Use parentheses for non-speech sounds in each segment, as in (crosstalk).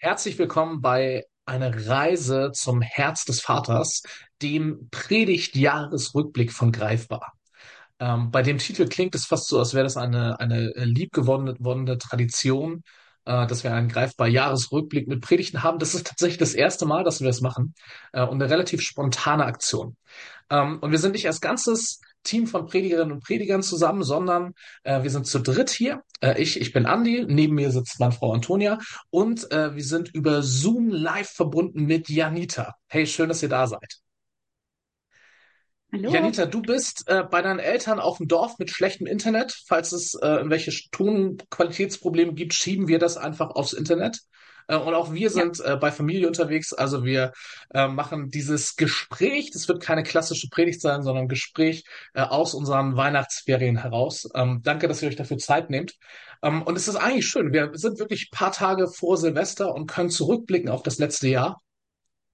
Herzlich willkommen bei einer Reise zum Herz des Vaters, dem Predigtjahresrückblick von Greifbar. Ähm, bei dem Titel klingt es fast so, als wäre das eine, eine liebgewonnene Tradition, äh, dass wir einen greifbar Jahresrückblick mit Predigten haben. Das ist tatsächlich das erste Mal, dass wir das machen äh, und eine relativ spontane Aktion. Ähm, und wir sind nicht als ganzes Team von Predigerinnen und Predigern zusammen, sondern äh, wir sind zu dritt hier. Äh, ich, ich bin Andi, neben mir sitzt meine Frau Antonia und äh, wir sind über Zoom live verbunden mit Janita. Hey, schön, dass ihr da seid. Hallo. Janita, du bist äh, bei deinen Eltern auf dem Dorf mit schlechtem Internet. Falls es äh, irgendwelche Tonqualitätsprobleme gibt, schieben wir das einfach aufs Internet. Äh, und auch wir Ja, sind äh, bei Familie unterwegs. Also wir äh, machen dieses Gespräch. Das wird keine klassische Predigt sein, sondern ein Gespräch äh, aus unseren Weihnachtsferien heraus. Ähm, danke, dass ihr euch dafür Zeit nehmt. Ähm, und es ist eigentlich schön. Wir sind wirklich ein paar Tage vor Silvester und können zurückblicken auf das letzte Jahr.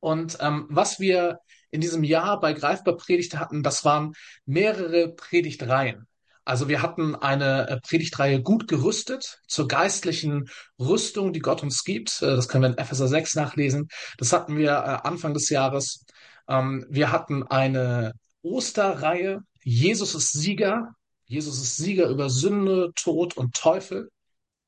Und ähm, was wir in diesem Jahr bei Greifbar Predigt hatten, das waren mehrere Predigtreihen. Also wir hatten eine äh, Predigtreihe gut gerüstet zur geistlichen Rüstung, die Gott uns gibt. Äh, Das können wir in Epheser 6 nachlesen. Das hatten wir äh, Anfang des Jahres. Ähm, Wir hatten eine Osterreihe. Jesus ist Sieger. Jesus ist Sieger über Sünde, Tod und Teufel.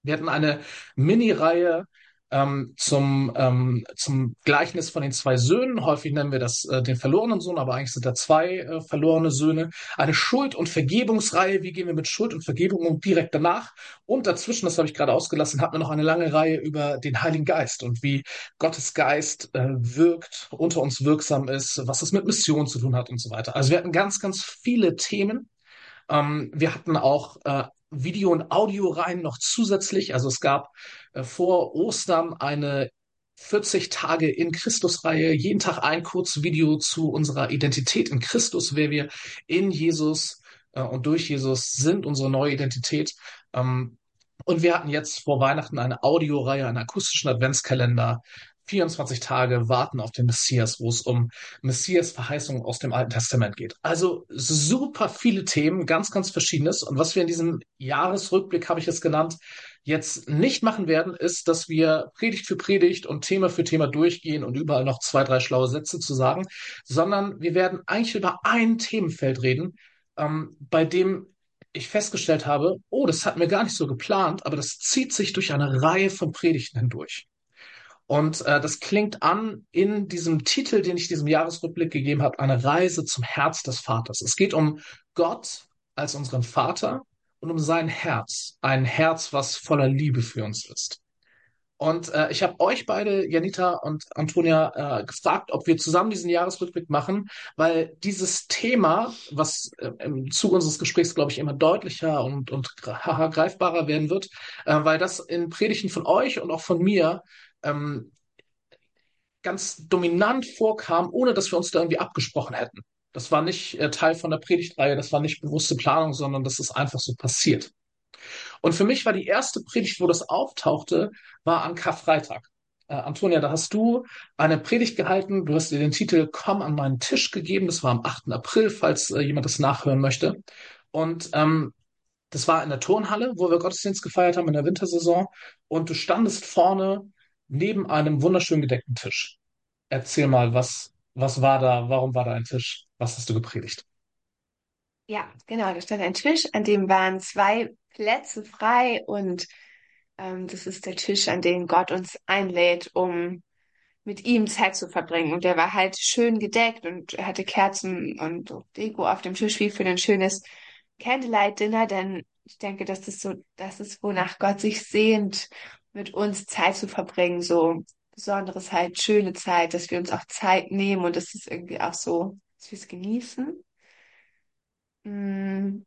Wir hatten eine Mini-Reihe ähm, zum, ähm, zum Gleichnis von den zwei Söhnen. Häufig nennen wir das äh, den verlorenen Sohn, aber eigentlich sind da zwei äh, verlorene Söhne. Eine Schuld- und Vergebungsreihe. Wie gehen wir mit Schuld und Vergebung um direkt danach? Und dazwischen, das habe ich gerade ausgelassen, hatten wir noch eine lange Reihe über den Heiligen Geist und wie Gottes Geist äh, wirkt, unter uns wirksam ist, was es mit Mission zu tun hat und so weiter. Also wir hatten ganz, ganz viele Themen. Ähm, wir hatten auch äh, Video- und Audioreihen noch zusätzlich. Also es gab äh, vor Ostern eine 40 Tage in Christus-Reihe, jeden Tag ein Kurzvideo zu unserer Identität in Christus, wer wir in Jesus äh, und durch Jesus sind, unsere neue Identität. Ähm, und wir hatten jetzt vor Weihnachten eine Audioreihe, einen akustischen Adventskalender, 24 Tage warten auf den Messias, wo es um Messias Verheißungen aus dem Alten Testament geht. Also super viele Themen, ganz, ganz verschiedenes. Und was wir in diesem Jahresrückblick, habe ich es genannt, jetzt nicht machen werden, ist, dass wir Predigt für Predigt und Thema für Thema durchgehen und überall noch zwei, drei schlaue Sätze zu sagen, sondern wir werden eigentlich über ein Themenfeld reden, ähm, bei dem ich festgestellt habe, oh, das hatten wir gar nicht so geplant, aber das zieht sich durch eine Reihe von Predigten hindurch. Und äh, das klingt an in diesem Titel, den ich diesem Jahresrückblick gegeben habe, eine Reise zum Herz des Vaters. Es geht um Gott als unseren Vater und um sein Herz, ein Herz, was voller Liebe für uns ist. Und äh, ich habe euch beide, Janita und Antonia, äh, gefragt, ob wir zusammen diesen Jahresrückblick machen, weil dieses Thema, was äh, im Zuge unseres Gesprächs, glaube ich, immer deutlicher und, und greifbarer werden wird, äh, weil das in Predigten von euch und auch von mir ähm, ganz dominant vorkam, ohne dass wir uns da irgendwie abgesprochen hätten. Das war nicht äh, Teil von der Predigtreihe, das war nicht bewusste Planung, sondern das ist einfach so passiert. Und für mich war die erste Predigt, wo das auftauchte, war an Karfreitag. Äh, Antonia, da hast du eine Predigt gehalten. Du hast dir den Titel Komm an meinen Tisch gegeben. Das war am 8. April, falls äh, jemand das nachhören möchte. Und ähm, das war in der Turnhalle, wo wir Gottesdienst gefeiert haben in der Wintersaison. Und du standest vorne neben einem wunderschön gedeckten Tisch. Erzähl mal, was, was war da? Warum war da ein Tisch? Was hast du gepredigt? ja, genau. Da stand ein Tisch, an dem waren zwei Plätze frei und ähm, das ist der Tisch, an den Gott uns einlädt, um mit ihm Zeit zu verbringen. Und der war halt schön gedeckt und hatte Kerzen und Deko auf dem Tisch wie für ein schönes Candlelight-Dinner, denn ich denke, das so, das ist, wonach Gott sich sehnt, mit uns Zeit zu verbringen, so besonderes halt, schöne Zeit, dass wir uns auch Zeit nehmen und das ist irgendwie auch so, dass wir es genießen. Mm,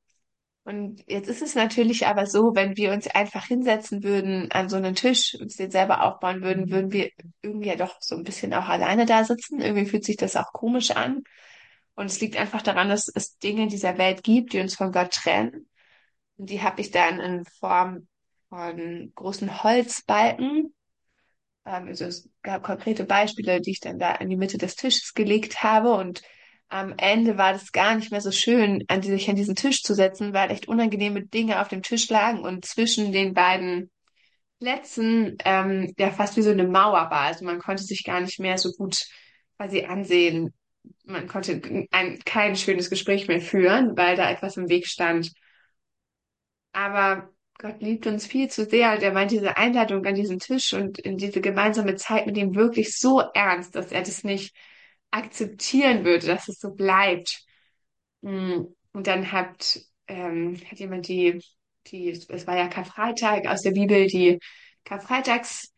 Und jetzt ist es natürlich aber so, wenn wir uns einfach hinsetzen würden an so einen Tisch, uns den selber aufbauen würden, würden wir irgendwie ja doch so ein bisschen auch alleine da sitzen. Irgendwie fühlt sich das auch komisch an. Und es liegt einfach daran, dass es Dinge in dieser Welt gibt, die uns von Gott trennen. Und die habe ich dann in Form von großen Holzbalken. Ähm, also es gab konkrete Beispiele, die ich dann da in die Mitte des Tisches gelegt habe. Und am Ende war das gar nicht mehr so schön, an die, sich an diesen Tisch zu setzen, weil echt unangenehme Dinge auf dem Tisch lagen und zwischen den beiden Plätzen, ähm, ja fast wie so eine Mauer war. Also man konnte sich gar nicht mehr so gut quasi ansehen. Man konnte ein, kein schönes Gespräch mehr führen, weil da etwas im Weg stand. Aber Gott liebt uns viel zu sehr. Und er meint diese Einladung an diesen Tisch und in diese gemeinsame Zeit mit ihm wirklich so ernst, dass er das nicht akzeptieren würde, dass es so bleibt. Mm, Und dann hat, ähm, hat jemand die, die, es war ja Karfreitag aus der Bibel, die Karfreitagsgeschichte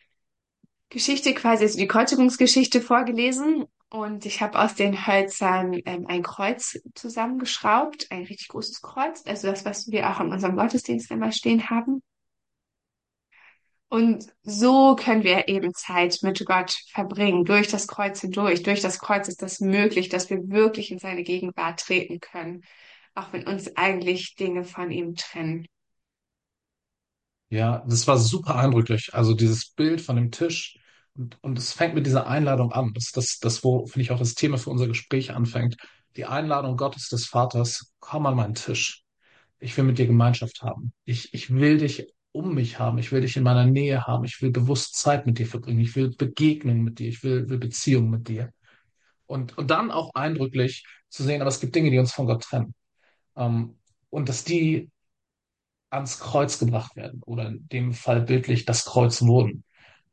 quasi, also die Kreuzigungsgeschichte vorgelesen. Und ich habe aus den Hölzern ähm, ein Kreuz zusammengeschraubt, ein richtig großes Kreuz, also das, was wir auch in unserem Gottesdienst immer stehen haben. Und so können wir eben Zeit mit Gott verbringen, durch das Kreuz hindurch. Durch das Kreuz ist das möglich, dass wir wirklich in seine Gegenwart treten können, auch wenn uns eigentlich Dinge von ihm trennen. Ja, das war super eindrücklich. Also dieses Bild von dem Tisch und, und es fängt mit dieser Einladung an. Das das, das, wo, finde ich, auch das Thema für unser Gespräch anfängt. Die Einladung Gottes des Vaters, komm an meinen Tisch. Ich will mit dir Gemeinschaft haben. Ich, ich will dich um mich haben. Ich will dich in meiner Nähe haben. Ich will bewusst Zeit mit dir verbringen. Ich will Begegnung mit dir. Ich will, will Beziehung mit dir. Und, und dann auch eindrücklich zu sehen, aber es gibt Dinge, die uns von Gott trennen. Ähm, und dass die ans Kreuz gebracht werden oder in dem Fall bildlich das Kreuz wurden.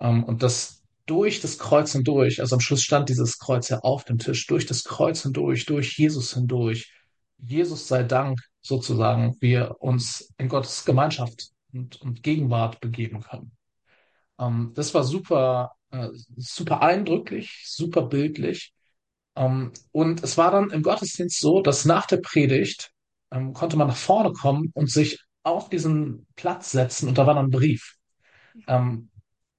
Ähm, und dass durch das Kreuz hindurch, also am Schluss stand dieses Kreuz ja auf dem Tisch, durch das Kreuz hindurch, durch Jesus hindurch, Jesus sei Dank sozusagen, wir uns in Gottes Gemeinschaft und, und Gegenwart begeben können. Ähm, das war super, äh, super eindrücklich, super bildlich. Ähm, und es war dann im Gottesdienst so, dass nach der Predigt ähm, konnte man nach vorne kommen und sich auf diesen Platz setzen und da war dann ein Brief. Ähm, und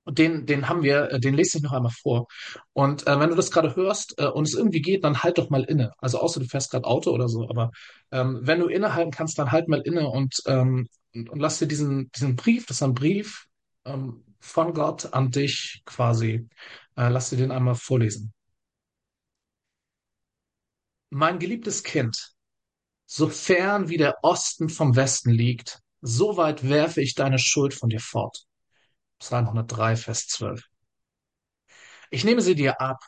den, den haben wir, äh, den lese ich noch einmal vor. Und äh, wenn du das gerade hörst äh, und es irgendwie geht, dann halt doch mal inne. Also außer du fährst gerade Auto oder so, aber ähm, wenn du innehalten kannst, dann halt mal inne und, ähm, und, und lass dir diesen, diesen Brief, das ist ein Brief ähm, von Gott an dich quasi, äh, lass dir den einmal vorlesen. Mein geliebtes Kind, so fern wie der Osten vom Westen liegt, so weit werfe ich deine Schuld von dir fort. Psalm 103, Vers 12. Ich nehme sie dir ab.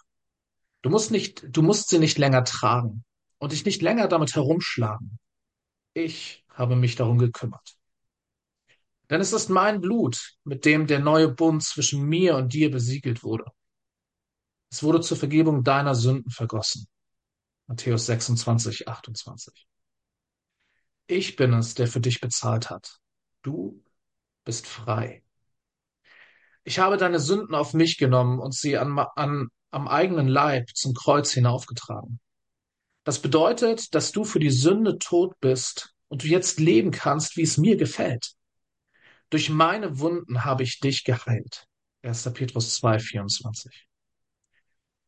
Du musst nicht, du musst sie nicht länger tragen und dich nicht länger damit herumschlagen. Ich habe mich darum gekümmert. Denn es ist mein Blut, mit dem der neue Bund zwischen mir und dir besiegelt wurde. Es wurde zur Vergebung deiner Sünden vergossen. Matthäus 26, 28. Ich bin es, der für dich bezahlt hat. Du bist frei. Ich habe deine Sünden auf mich genommen und sie an, an, am eigenen Leib zum Kreuz hinaufgetragen. Das bedeutet, dass du für die Sünde tot bist und du jetzt leben kannst, wie es mir gefällt. Durch meine Wunden habe ich dich geheilt. 1. Petrus 2, 24.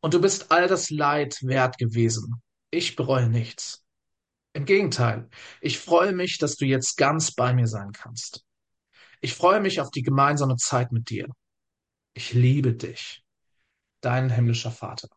Und du bist all das Leid wert gewesen. Ich bereue nichts. Im Gegenteil, ich freue mich, dass du jetzt ganz bei mir sein kannst. Ich freue mich auf die gemeinsame Zeit mit dir. Ich liebe dich, dein himmlischer Vater.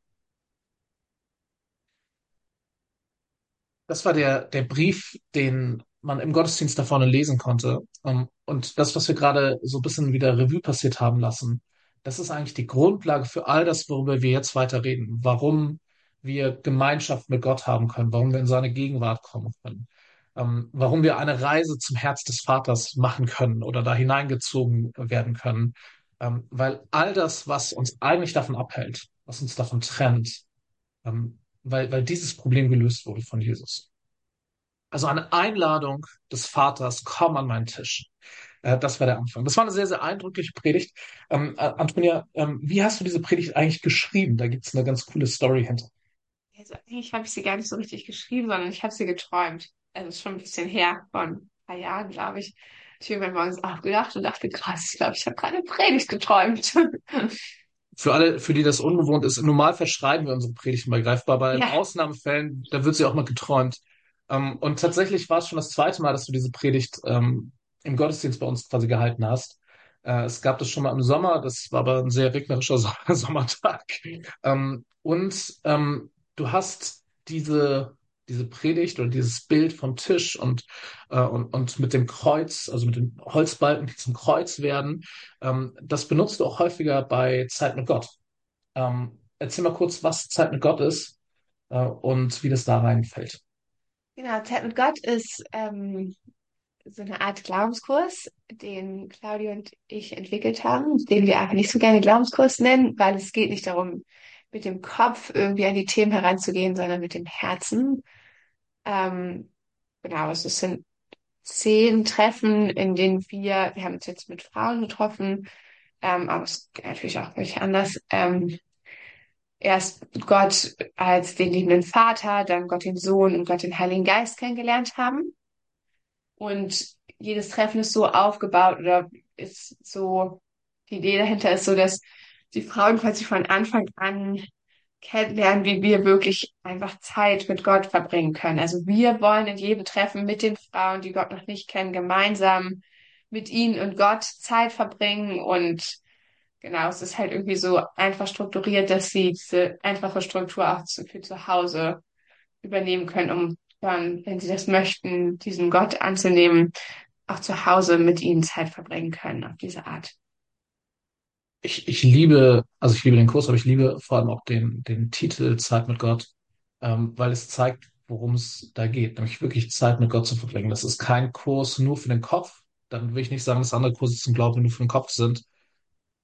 Das war der, der Brief, den man im Gottesdienst da vorne lesen konnte. Um, und das, was wir gerade so ein bisschen wieder Revue passiert haben lassen, das ist eigentlich die Grundlage für all das, worüber wir jetzt weiter reden. Warum wir Gemeinschaft mit Gott haben können, warum wir in seine Gegenwart kommen können, um, warum wir eine Reise zum Herz des Vaters machen können oder da hineingezogen werden können. Um, weil all das, was uns eigentlich davon abhält, was uns davon trennt, weil, weil dieses Problem gelöst wurde von Jesus. Also eine Einladung des Vaters, komm an meinen Tisch. Äh, das war der Anfang. Das war eine sehr, sehr eindrückliche Predigt. Ähm, äh, Antonia, ähm, wie hast du diese Predigt eigentlich geschrieben? Da gibt es eine ganz coole Story hinter. Also eigentlich habe ich sie gar nicht so richtig geschrieben, sondern ich habe sie geträumt. Also schon ein bisschen her, von ein paar Jahren, glaube ich. Ich irgendwann morgens aufgedacht und dachte, krass, ich glaube, ich habe gerade eine Predigt geträumt. (laughs) Für alle, für die das ungewohnt ist, im Normalfall schreiben wir unsere Predigten bei Greifbar, aber in Ja. Ausnahmefällen, da wird sie auch mal geträumt. Ähm, und tatsächlich war es schon das zweite Mal, dass du diese Predigt ähm, im Gottesdienst bei uns quasi gehalten hast. Äh, es gab das schon mal im Sommer, das war aber ein sehr regnerischer (laughs) so Sommertag. Ähm, und du hast diese diese Predigt oder dieses Bild vom Tisch und, äh, und, und mit dem Kreuz, also mit den Holzbalken, die zum Kreuz werden, ähm, das benutzt du auch häufiger bei Zeit mit Gott. Ähm, erzähl mal kurz, was Zeit mit Gott ist äh, und wie das da reinfällt. Genau, Zeit mit Gott ist ähm, so eine Art Glaubenskurs, den Claudia und ich entwickelt haben, den wir einfach nicht so gerne Glaubenskurs nennen, weil es geht nicht darum, mit dem Kopf irgendwie an die Themen heranzugehen, sondern mit dem Herzen. Ähm, genau, also es sind zehn Treffen, in denen wir, wir haben uns jetzt mit Frauen getroffen, ähm, aber es geht natürlich auch völlig anders. Ähm, erst Gott als den liebenden Vater, dann Gott den Sohn und Gott den Heiligen Geist kennengelernt haben. Und jedes Treffen ist so aufgebaut oder ist so, die Idee dahinter ist so, dass die Frauen quasi von Anfang an kennenlernen, wie wir wirklich einfach Zeit mit Gott verbringen können. Also wir wollen in jedem Treffen mit den Frauen, die Gott noch nicht kennen, gemeinsam mit ihnen und Gott Zeit verbringen und genau, es ist halt irgendwie so einfach strukturiert, dass sie diese einfache Struktur auch für zu Hause übernehmen können, um dann, wenn sie das möchten, diesen Gott anzunehmen, auch zu Hause mit ihnen Zeit verbringen können auf diese Art. Ich, ich liebe, also ich liebe den Kurs, aber ich liebe vor allem auch den, den Titel Zeit mit Gott, ähm, weil es zeigt, worum es da geht, nämlich wirklich Zeit mit Gott zu verbringen. Das ist kein Kurs nur für den Kopf. Dann will ich nicht sagen, dass andere Kurse zum Glauben nur für den Kopf sind.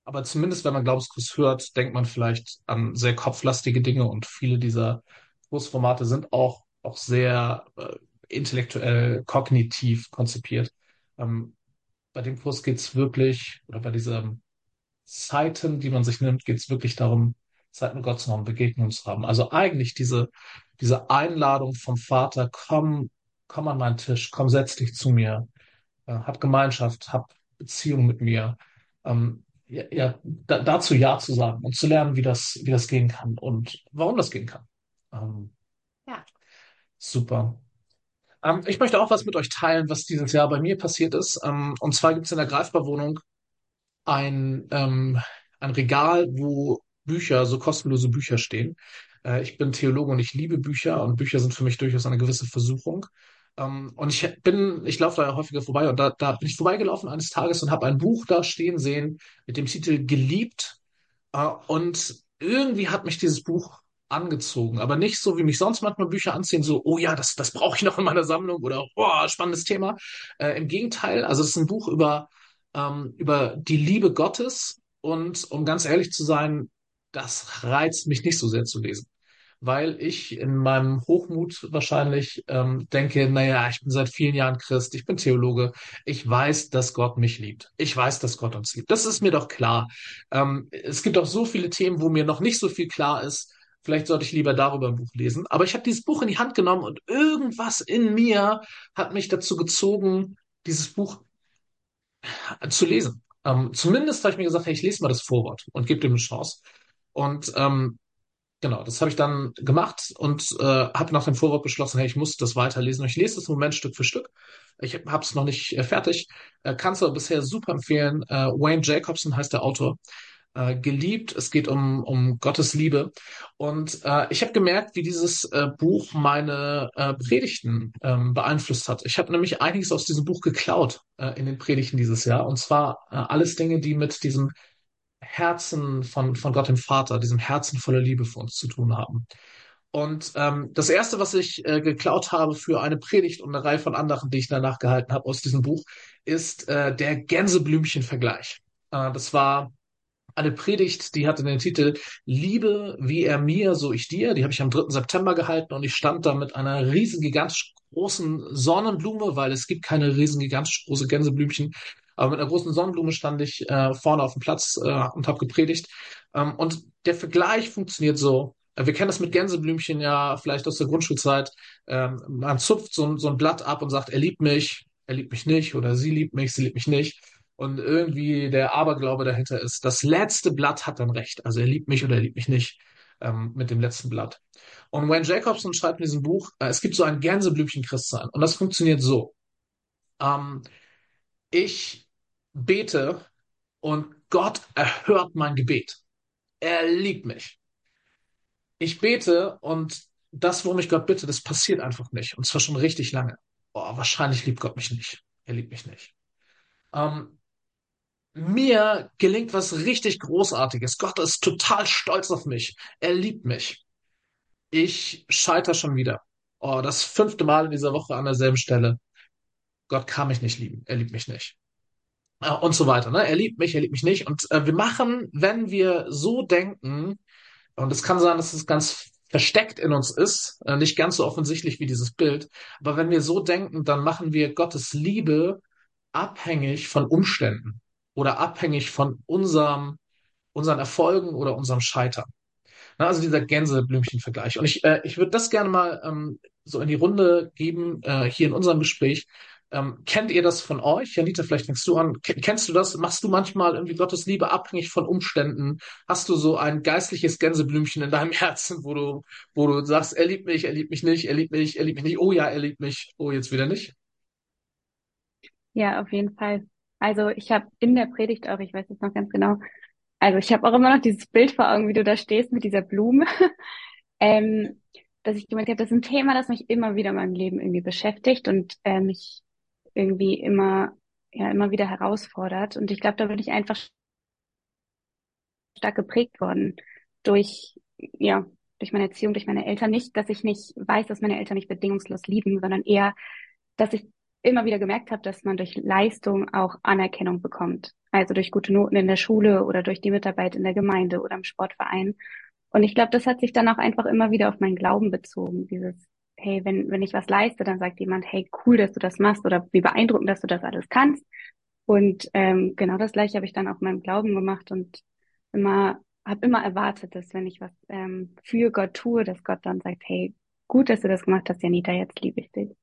Aber zumindest, wenn man Glaubenskurs hört, denkt man vielleicht an sehr kopflastige Dinge und viele dieser Kursformate sind auch, auch sehr äh, intellektuell, kognitiv konzipiert. Ähm, bei dem Kurs geht's wirklich, oder bei dieser Zeiten, die man sich nimmt, geht es wirklich darum, Zeit mit Gott zu haben, Begegnungen zu haben. Also eigentlich diese, diese Einladung vom Vater, komm, komm an meinen Tisch, komm, setz dich zu mir, äh, hab Gemeinschaft, hab Beziehung mit mir. Ähm, ja, ja da, dazu Ja zu sagen und zu lernen, wie das, wie das gehen kann und warum das gehen kann. Ähm, Ja, super. Ähm, ich möchte auch was mit euch teilen, was dieses Jahr bei mir passiert ist. Ähm, und zwar gibt es in der Greifbarwohnung ein, ähm, ein Regal, wo Bücher, so kostenlose Bücher stehen. Äh, ich bin Theologe und ich liebe Bücher und Bücher sind für mich durchaus eine gewisse Versuchung. Ähm, und ich bin, ich laufe da häufiger vorbei und da, da bin ich vorbeigelaufen eines Tages und habe ein Buch da stehen sehen mit dem Titel Geliebt. Äh, und irgendwie hat mich dieses Buch angezogen, aber nicht so, wie mich sonst manchmal Bücher anziehen, so, oh ja, das, das brauche ich noch in meiner Sammlung oder, oh, spannendes Thema. Äh, im Gegenteil, also es ist ein Buch über ähm, über die Liebe Gottes. Und um ganz ehrlich zu sein, das reizt mich nicht so sehr zu lesen. Weil ich in meinem Hochmut wahrscheinlich ähm, denke, naja, ich bin seit vielen Jahren Christ, ich bin Theologe, ich weiß, dass Gott mich liebt. Ich weiß, dass Gott uns liebt. Das ist mir doch klar. Ähm, es gibt auch so viele Themen, wo mir noch nicht so viel klar ist. Vielleicht sollte ich lieber darüber ein Buch lesen. Aber ich habe dieses Buch in die Hand genommen und irgendwas in mir hat mich dazu gezogen, dieses Buch zu lesen. Ähm, zumindest habe ich mir gesagt, hey, ich lese mal das Vorwort und gebe dem eine Chance. Und ähm, genau, das habe ich dann gemacht und äh, habe nach dem Vorwort beschlossen, hey, ich muss das weiterlesen. Und ich lese das im Moment Stück für Stück. Ich habe es noch nicht äh, fertig, äh, kann es aber bisher super empfehlen. Äh, Wayne Jacobson heißt der Autor äh, geliebt. Es geht um, um Gottes Liebe. Und äh, ich habe gemerkt, wie dieses äh, Buch meine äh, Predigten ähm, beeinflusst hat. Ich habe nämlich einiges aus diesem Buch geklaut äh, in den Predigten dieses Jahr. Und zwar äh, alles Dinge, die mit diesem Herzen von, von Gott dem Vater, diesem Herzen voller Liebe für uns zu tun haben. Und ähm, das erste, was ich äh, geklaut habe für eine Predigt und eine Reihe von anderen, die ich danach gehalten habe aus diesem Buch, ist äh, der Gänseblümchen-Vergleich. Äh, das war eine Predigt, die hatte den Titel Liebe wie er mir, so ich dir. Die habe ich am 3. September gehalten und ich stand da mit einer riesen gigantisch großen Sonnenblume, weil es gibt keine riesen gigantisch große Gänseblümchen. Aber mit einer großen Sonnenblume stand ich äh, vorne auf dem Platz äh, und habe gepredigt. Ähm, und der Vergleich funktioniert so. Äh, wir kennen das mit Gänseblümchen ja vielleicht aus der Grundschulzeit. Ähm, man zupft so, so ein Blatt ab und sagt, er liebt mich, er liebt mich nicht oder sie liebt mich, sie liebt mich nicht und irgendwie der Aberglaube dahinter ist, das letzte Blatt hat dann recht. Also er liebt mich oder er liebt mich nicht ähm, mit dem letzten Blatt. Und Wayne Jacobson schreibt in diesem Buch, äh, es gibt so ein Gänseblümchen-Christsein. Und das funktioniert so. Ähm, ich bete und Gott erhört mein Gebet. Er liebt mich. Ich bete und das, worum ich Gott bitte, das passiert einfach nicht. Und zwar schon richtig lange. Boah, wahrscheinlich liebt Gott mich nicht. Er liebt mich nicht. Ähm, mir gelingt was richtig Großartiges. Gott ist total stolz auf mich. Er liebt mich. Ich scheiter schon wieder. Oh, das fünfte Mal in dieser Woche an derselben Stelle. Gott kann mich nicht lieben. Er liebt mich nicht. Und so weiter. Ne? Er liebt mich, er liebt mich nicht. Und äh, wir machen, wenn wir so denken, und es kann sein, dass es ganz versteckt in uns ist, äh, nicht ganz so offensichtlich wie dieses Bild, aber wenn wir so denken, dann machen wir Gottes Liebe abhängig von Umständen oder abhängig von unserem, unseren Erfolgen oder unserem Scheitern. Na, also dieser Gänseblümchen-Vergleich. Und ich, äh, ich würde das gerne mal ähm, so in die Runde geben, äh, hier in unserem Gespräch. Ähm, kennt ihr das von euch? Janita, vielleicht fängst du an. Kennst du das? Machst du manchmal irgendwie Gottes Liebe abhängig von Umständen? Hast du so ein geistliches Gänseblümchen in deinem (laughs) Herzen, wo du, wo du sagst, er liebt mich, er liebt mich nicht, er liebt mich, er liebt mich nicht, oh ja, er liebt mich, oh jetzt wieder nicht? Ja, auf jeden Fall. Also ich habe in der Predigt auch, ich weiß es noch ganz genau, also ich habe auch immer noch dieses Bild vor Augen, wie du da stehst mit dieser Blume, (laughs) ähm, dass ich gemeint habe, das ist ein Thema, das mich immer wieder in meinem Leben irgendwie beschäftigt und äh, mich irgendwie immer, ja, immer wieder herausfordert. Und ich glaube, da bin ich einfach stark geprägt worden durch, ja, durch meine Erziehung, durch meine Eltern. Nicht, dass ich nicht weiß, dass meine Eltern mich bedingungslos lieben, sondern eher, dass ich immer wieder gemerkt habe, dass man durch Leistung auch Anerkennung bekommt. Also durch gute Noten in der Schule oder durch die Mitarbeit in der Gemeinde oder im Sportverein. Und ich glaube, das hat sich dann auch einfach immer wieder auf meinen Glauben bezogen. Dieses, hey, wenn, wenn ich was leiste, dann sagt jemand, hey, cool, dass du das machst oder wie beeindruckend, dass du das alles kannst. Und ähm, genau das gleiche habe ich dann auch in meinem Glauben gemacht und immer, habe immer erwartet, dass wenn ich was ähm, für Gott tue, dass Gott dann sagt, hey, gut, dass du das gemacht hast, Janita, jetzt liebe ich dich.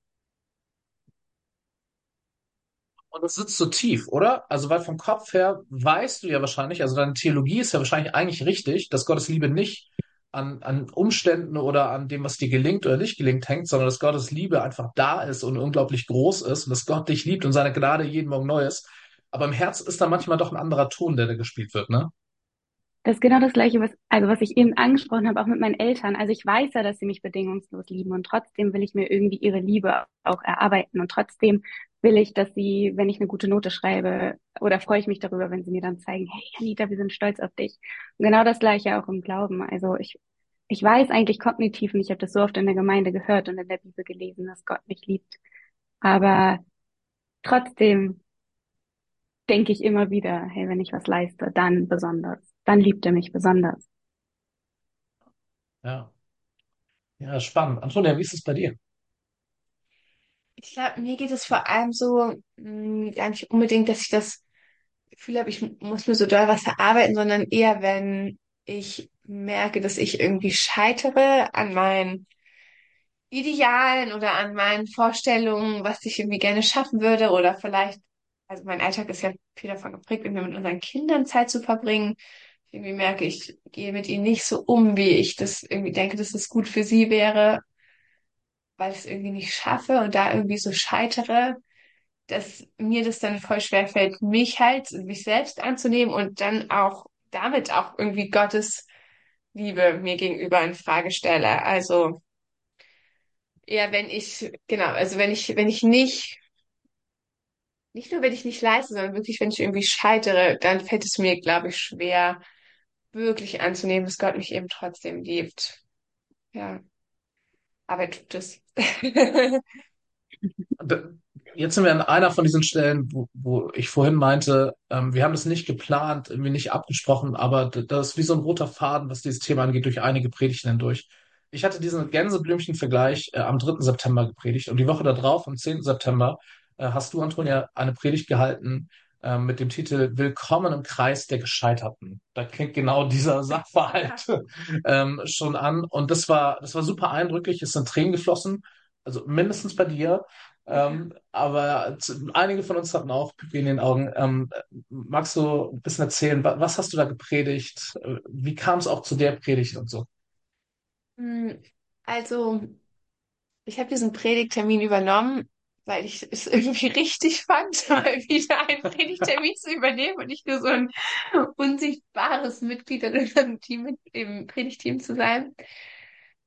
Und das sitzt so tief, oder? Also, weil vom Kopf her weißt du ja wahrscheinlich, also deine Theologie ist ja wahrscheinlich eigentlich richtig, dass Gottes Liebe nicht an, an Umständen oder an dem, was dir gelingt oder nicht gelingt, hängt, sondern dass Gottes Liebe einfach da ist und unglaublich groß ist und dass Gott dich liebt und seine Gnade jeden Morgen neu ist. Aber im Herz ist da manchmal doch ein anderer Ton, der da gespielt wird, ne? Das ist genau das Gleiche, was, also was ich eben angesprochen habe, auch mit meinen Eltern. Also ich weiß ja, dass sie mich bedingungslos lieben und trotzdem will ich mir irgendwie ihre Liebe auch erarbeiten und trotzdem will ich, dass sie, wenn ich eine gute Note schreibe, oder freue ich mich darüber, wenn sie mir dann zeigen, hey Anita, wir sind stolz auf dich. Und genau das Gleiche auch im Glauben. Also ich, ich weiß eigentlich kognitiv und ich habe das so oft in der Gemeinde gehört und in der Bibel gelesen, dass Gott mich liebt. Aber trotzdem denke ich immer wieder, hey, wenn ich was leiste, dann besonders. Dann liebt er mich besonders. Ja. Ja, spannend. Antonia, wie ist es bei dir? Ich glaube, mir geht es vor allem so, mh, gar nicht unbedingt, dass ich das Gefühl habe, ich muss mir so doll was erarbeiten, sondern eher, wenn ich merke, dass ich irgendwie scheitere an meinen Idealen oder an meinen Vorstellungen, was ich irgendwie gerne schaffen würde oder vielleicht, also mein Alltag ist ja viel davon geprägt, irgendwie mit unseren Kindern Zeit zu verbringen. Irgendwie merke, ich gehe mit ihnen nicht so um, wie ich das irgendwie denke, dass es gut für sie wäre, weil ich es irgendwie nicht schaffe und da irgendwie so scheitere, dass mir das dann voll schwer fällt, mich halt, mich selbst anzunehmen und dann auch damit auch irgendwie Gottes Liebe mir gegenüber in Frage stelle. Also eher wenn ich, genau, also wenn ich, wenn ich nicht, nicht nur wenn ich nicht leiste, sondern wirklich, wenn ich irgendwie scheitere, dann fällt es mir, glaube ich, schwer, wirklich anzunehmen, dass Gott mich eben trotzdem liebt. Ja, aber er tut es. (laughs) Jetzt sind wir an einer von diesen Stellen, wo, wo ich vorhin meinte, ähm, wir haben das nicht geplant, irgendwie nicht abgesprochen, aber das ist wie so ein roter Faden, was dieses Thema angeht, durch einige Predigten hindurch. Ich hatte diesen Gänseblümchen-Vergleich äh, am 3. September gepredigt und die Woche darauf, am 10. September, äh, hast du, Antonia, eine Predigt gehalten äh, mit dem Titel Willkommen im Kreis der Gescheiterten. Da klingt genau dieser (laughs) Sachverhalt ähm, schon an und das war, das war super eindrücklich. Es sind Tränen geflossen, also mindestens bei dir. Ähm, aber einige von uns hatten auch Pipi in den Augen. Ähm, magst du ein bisschen erzählen, wa was hast du da gepredigt? Äh, Wie kam es auch zu der Predigt und so? Hm, Also, ich habe diesen Predigttermin übernommen, weil ich es irgendwie richtig fand, (laughs) mal wieder einen Predigttermin zu übernehmen und nicht nur so ein unsichtbares Mitglied in unserem Team, im Predigtteam zu sein.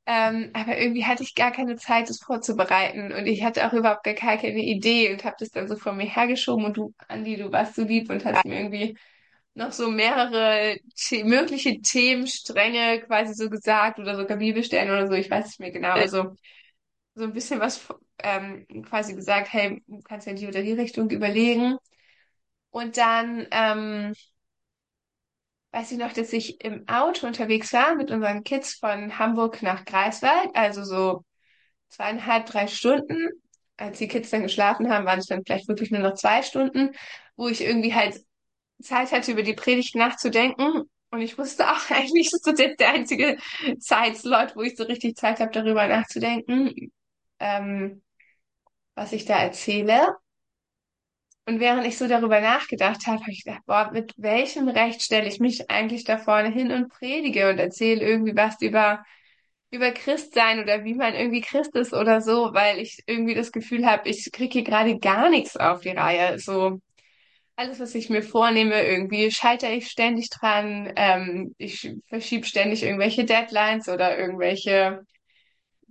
Ähm, aber irgendwie hatte ich gar keine Zeit, das vorzubereiten. Und ich hatte auch überhaupt gar keine Idee und habe das dann so vor mir hergeschoben. Und du, Andi, du warst so lieb und hast mir irgendwie noch so mehrere the mögliche Themenstränge quasi so gesagt oder sogar Bibelstellen oder so. Ich weiß nicht mehr genau. Also so ein bisschen was ähm, quasi gesagt, hey, du kannst ja in die oder die Richtung überlegen. Und dann ähm, weiß ich noch, dass ich im Auto unterwegs war mit unseren Kids von Hamburg nach Greifswald, also so zweieinhalb, drei Stunden. Als die Kids dann geschlafen haben, waren es dann vielleicht wirklich nur noch zwei Stunden, wo ich irgendwie halt Zeit hatte, über die Predigt nachzudenken. Und ich wusste auch (laughs) eigentlich, das ist jetzt der einzige Zeitslot, wo ich so richtig Zeit habe, darüber nachzudenken, ähm, was ich da erzähle. Und während ich so darüber nachgedacht habe, habe ich gedacht, boah, mit welchem Recht stelle ich mich eigentlich da vorne hin und predige und erzähle irgendwie was über, über Christsein oder wie man irgendwie Christ ist oder so, weil ich irgendwie das Gefühl habe, ich kriege hier gerade gar nichts auf die Reihe. So alles, was ich mir vornehme, irgendwie scheitere ich ständig dran, ähm, ich verschiebe ständig irgendwelche Deadlines oder irgendwelche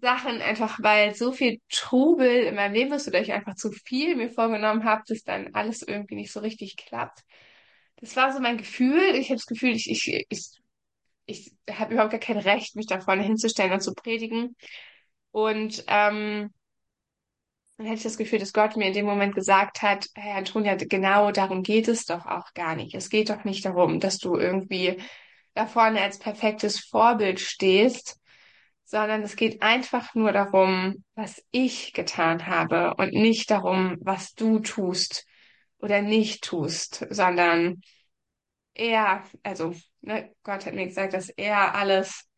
Sachen, einfach weil so viel Trubel in meinem Leben ist oder ich einfach zu viel mir vorgenommen habe, dass dann alles irgendwie nicht so richtig klappt. Das war so mein Gefühl. Ich habe das Gefühl, ich, ich, ich, ich habe überhaupt gar kein Recht, mich da vorne hinzustellen und zu predigen. Und ähm, dann hätte ich das Gefühl, dass Gott mir in dem Moment gesagt hat, hey Antonia, genau darum geht es doch auch gar nicht. Es geht doch nicht darum, dass du irgendwie da vorne als perfektes Vorbild stehst, sondern es geht einfach nur darum, was ich getan habe und nicht darum, was du tust oder nicht tust, sondern er, also ne, Gott hat mir gesagt, dass er alles,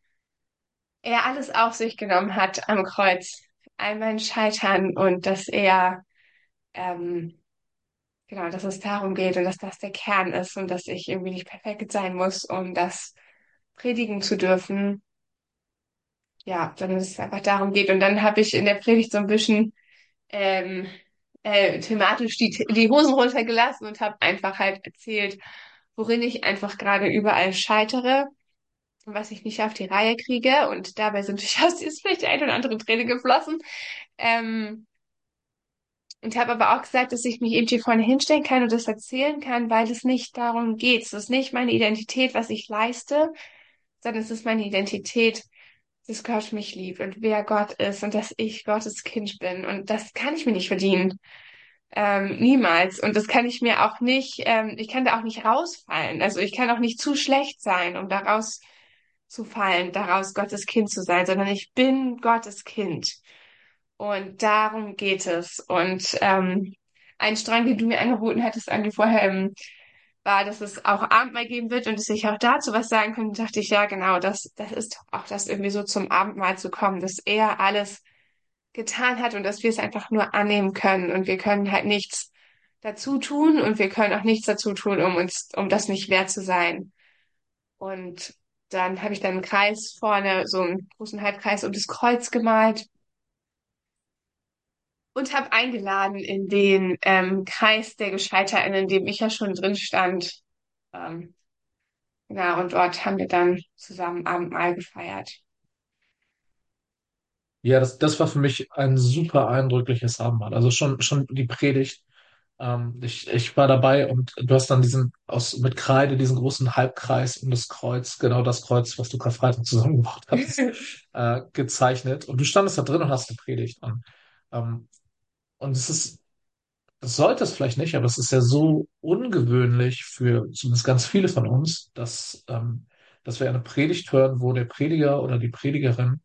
er alles auf sich genommen hat am Kreuz, all mein Scheitern und dass er, ähm, genau, dass es darum geht und dass das der Kern ist und dass ich irgendwie nicht perfekt sein muss, um das predigen zu dürfen ja, sondern dass es einfach darum geht. Und dann habe ich in der Predigt so ein bisschen ähm, äh, thematisch die, die Hosen runtergelassen und habe einfach halt erzählt, worin ich einfach gerade überall scheitere und was ich nicht auf die Reihe kriege. Und dabei sind (laughs) durchaus jetzt vielleicht ein oder andere Träne geflossen. Ähm, und habe aber auch gesagt, dass ich mich eben hier vorne hinstellen kann und das erzählen kann, weil es nicht darum geht. Es ist nicht meine Identität, was ich leiste, sondern es ist meine Identität, dass Gott mich liebt und wer Gott ist und dass ich Gottes Kind bin. Und das kann ich mir nicht verdienen. Ähm, niemals. Und das kann ich mir auch nicht, ähm, ich kann da auch nicht rausfallen. Also ich kann auch nicht zu schlecht sein, um daraus zu fallen, daraus Gottes Kind zu sein, sondern ich bin Gottes Kind. Und darum geht es. Und ähm, ein Strang, den du mir angeboten hattest, Andi, vorher im war, dass es auch Abendmahl geben wird und dass ich auch dazu was sagen könnte, dachte ich, ja, genau, das, das ist auch das irgendwie so zum Abendmahl zu kommen, dass er alles getan hat und dass wir es einfach nur annehmen können und wir können halt nichts dazu tun und wir können auch nichts dazu tun, um uns, um das nicht wert zu sein. Und dann habe ich dann einen Kreis vorne, so einen großen Halbkreis um das Kreuz gemalt und habe eingeladen in den ähm, Kreis der Gescheiterten, in dem ich ja schon drin stand. Ähm, genau, und dort haben wir dann zusammen Abendmahl gefeiert. Ja, das, das war für mich ein super eindrückliches Abendmahl. Also schon, schon die Predigt. Ähm, ich, ich war dabei und du hast dann diesen aus mit Kreide diesen großen Halbkreis um das Kreuz, genau das Kreuz, was du Karfreitag zusammengebaut hast, (laughs) äh, gezeichnet. Und du standest da drin und hast gepredigt. Und ähm, und es ist, das sollte es vielleicht nicht, aber es ist ja so ungewöhnlich für zumindest ganz viele von uns, dass, ähm, dass wir eine Predigt hören, wo der Prediger oder die Predigerin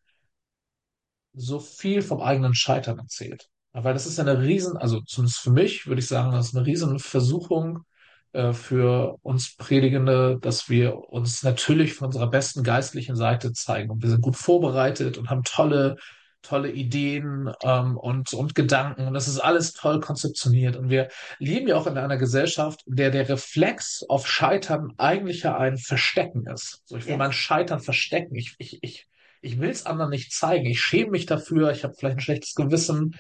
so viel vom eigenen Scheitern erzählt. Weil das ist eine riesen, also zumindest für mich würde ich sagen, das ist eine riesen Versuchung äh, für uns Predigende, dass wir uns natürlich von unserer besten geistlichen Seite zeigen. Und wir sind gut vorbereitet und haben tolle tolle Ideen ähm, und, und Gedanken. Und das ist alles toll konzeptioniert. Und wir leben ja auch in einer Gesellschaft, in der der Reflex auf Scheitern eigentlich ja ein Verstecken ist. So, ich will ja. mein Scheitern verstecken. Ich, ich, ich, ich will es anderen nicht zeigen. Ich schäme mich dafür. Ich habe vielleicht ein schlechtes Gewissen.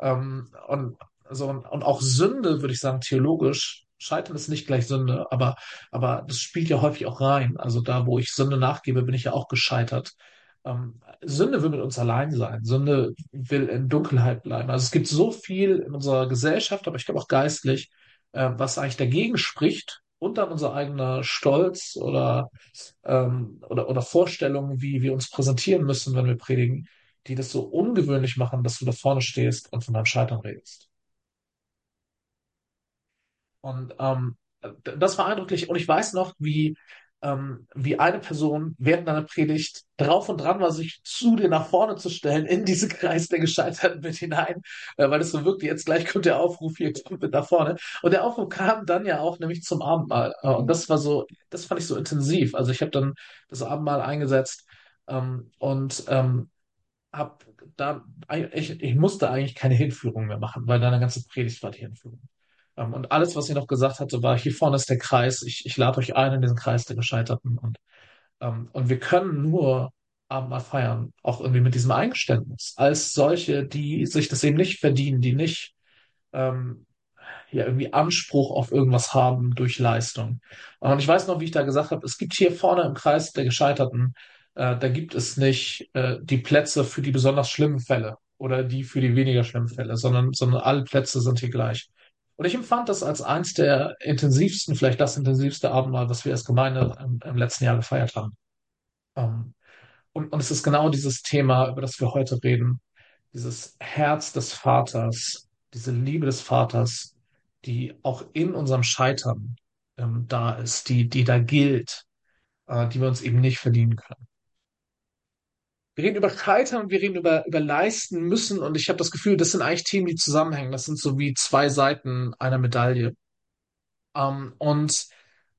Ähm, und, so, und, und auch Sünde, würde ich sagen, theologisch. Scheitern ist nicht gleich Sünde, aber, aber das spielt ja häufig auch rein. Also da, wo ich Sünde nachgebe, bin ich ja auch gescheitert. Ähm, Sünde will mit uns allein sein. Sünde will in Dunkelheit bleiben. Also es gibt so viel in unserer Gesellschaft, aber ich glaube auch geistlich, äh, was eigentlich dagegen spricht und dann unser eigener Stolz oder, ähm, oder, oder Vorstellungen, wie wir uns präsentieren müssen, wenn wir predigen, die das so ungewöhnlich machen, dass du da vorne stehst und von deinem Scheitern redest. Und ähm, das war eindrücklich. Und ich weiß noch, wie, ähm, wie eine Person während einer Predigt drauf und dran war, sich zu dir nach vorne zu stellen, in diese Kreis der Gescheiterten mit hinein, äh, weil es so wirklich jetzt gleich kommt der Aufruf, hier kommt mit nach vorne. Und der Aufruf kam dann ja auch nämlich zum Abendmahl. Äh, und das war so, das fand ich so intensiv. Also ich habe dann das Abendmahl eingesetzt ähm, und ähm, hab da, ich, ich musste eigentlich keine Hinführung mehr machen, weil deine ganze Predigt war die Hinführung. Ähm, und alles, was sie noch gesagt hatte, war, hier vorne ist der Kreis, ich, ich lade euch ein in diesen Kreis der Gescheiterten. Und, ähm, und wir können nur Abendmahl feiern, auch irgendwie mit diesem Eingeständnis, als solche, die sich das eben nicht verdienen, die nicht ähm, ja irgendwie Anspruch auf irgendwas haben durch Leistung. Und ich weiß noch, wie ich da gesagt habe, es gibt hier vorne im Kreis der Gescheiterten, äh, da gibt es nicht äh, die Plätze für die besonders schlimmen Fälle oder die für die weniger schlimmen Fälle, sondern, sondern alle Plätze sind hier gleich. Und ich empfand das als eins der intensivsten, vielleicht das intensivste Abendmahl, was wir als Gemeinde im, im letzten Jahr gefeiert haben. Ähm, und, und es ist genau dieses Thema, über das wir heute reden, dieses Herz des Vaters, diese Liebe des Vaters, die auch in unserem Scheitern ähm, da ist, die, die da gilt, äh, die wir uns eben nicht verdienen können. Wir reden über Scheitern wir reden über, über leisten müssen und ich habe das Gefühl, das sind eigentlich Themen, die zusammenhängen. Das sind so wie zwei Seiten einer Medaille. Ähm, und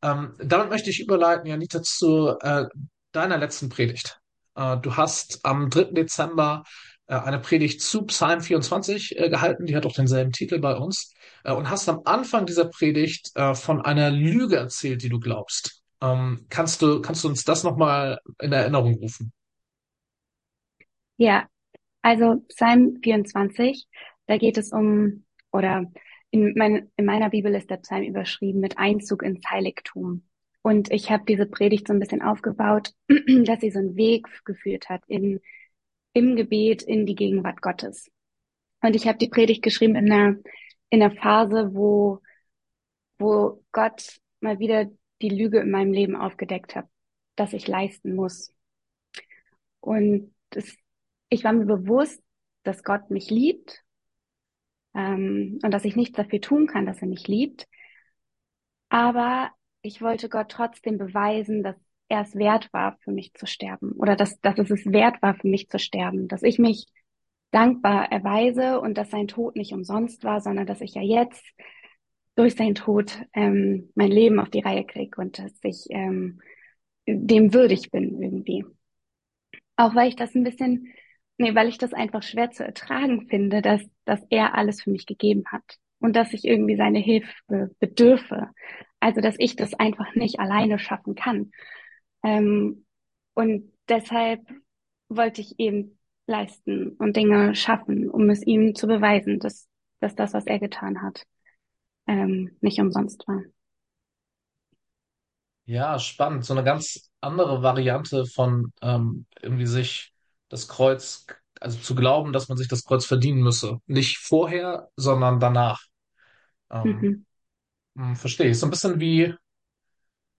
ähm, damit möchte ich überleiten, Janita, zu äh, deiner letzten Predigt. Äh, du hast am 3. Dezember äh, eine Predigt zu Psalm 24 äh, gehalten, die hat auch denselben Titel bei uns, äh, und hast am Anfang dieser Predigt äh, von einer Lüge erzählt, die du glaubst. Ähm, kannst du, kannst du uns das nochmal in Erinnerung rufen? Ja, also Psalm 24, da geht es um, oder in, mein, in meiner Bibel ist der Psalm überschrieben mit Einzug ins Heiligtum. Und ich habe diese Predigt so ein bisschen aufgebaut, (clears throat) dass sie so einen Weg geführt hat in, im Gebet in die Gegenwart Gottes. Und ich habe die Predigt geschrieben in einer, in einer Phase, wo, wo Gott mal wieder die Lüge in meinem Leben aufgedeckt hat, dass ich leisten muss. Und das ich war mir bewusst, dass Gott mich liebt ähm, und dass ich nichts dafür tun kann, dass er mich liebt. Aber ich wollte Gott trotzdem beweisen, dass er es wert war, für mich zu sterben oder dass, dass es es wert war, für mich zu sterben, dass ich mich dankbar erweise und dass sein Tod nicht umsonst war, sondern dass ich ja jetzt durch seinen Tod ähm, mein Leben auf die Reihe kriege und dass ich ähm, dem würdig bin irgendwie. Auch weil ich das ein bisschen Nee, weil ich das einfach schwer zu ertragen finde, dass, dass er alles für mich gegeben hat und dass ich irgendwie seine Hilfe bedürfe. Also, dass ich das einfach nicht alleine schaffen kann. Ähm, und deshalb wollte ich eben leisten und Dinge schaffen, um es ihm zu beweisen, dass, dass das, was er getan hat, ähm, nicht umsonst war. Ja, spannend. So eine ganz andere Variante von ähm, irgendwie sich das Kreuz, also zu glauben, dass man sich das Kreuz verdienen müsse. Nicht vorher, sondern danach. Ähm, Mhm. verstehe ich. So ein bisschen wie,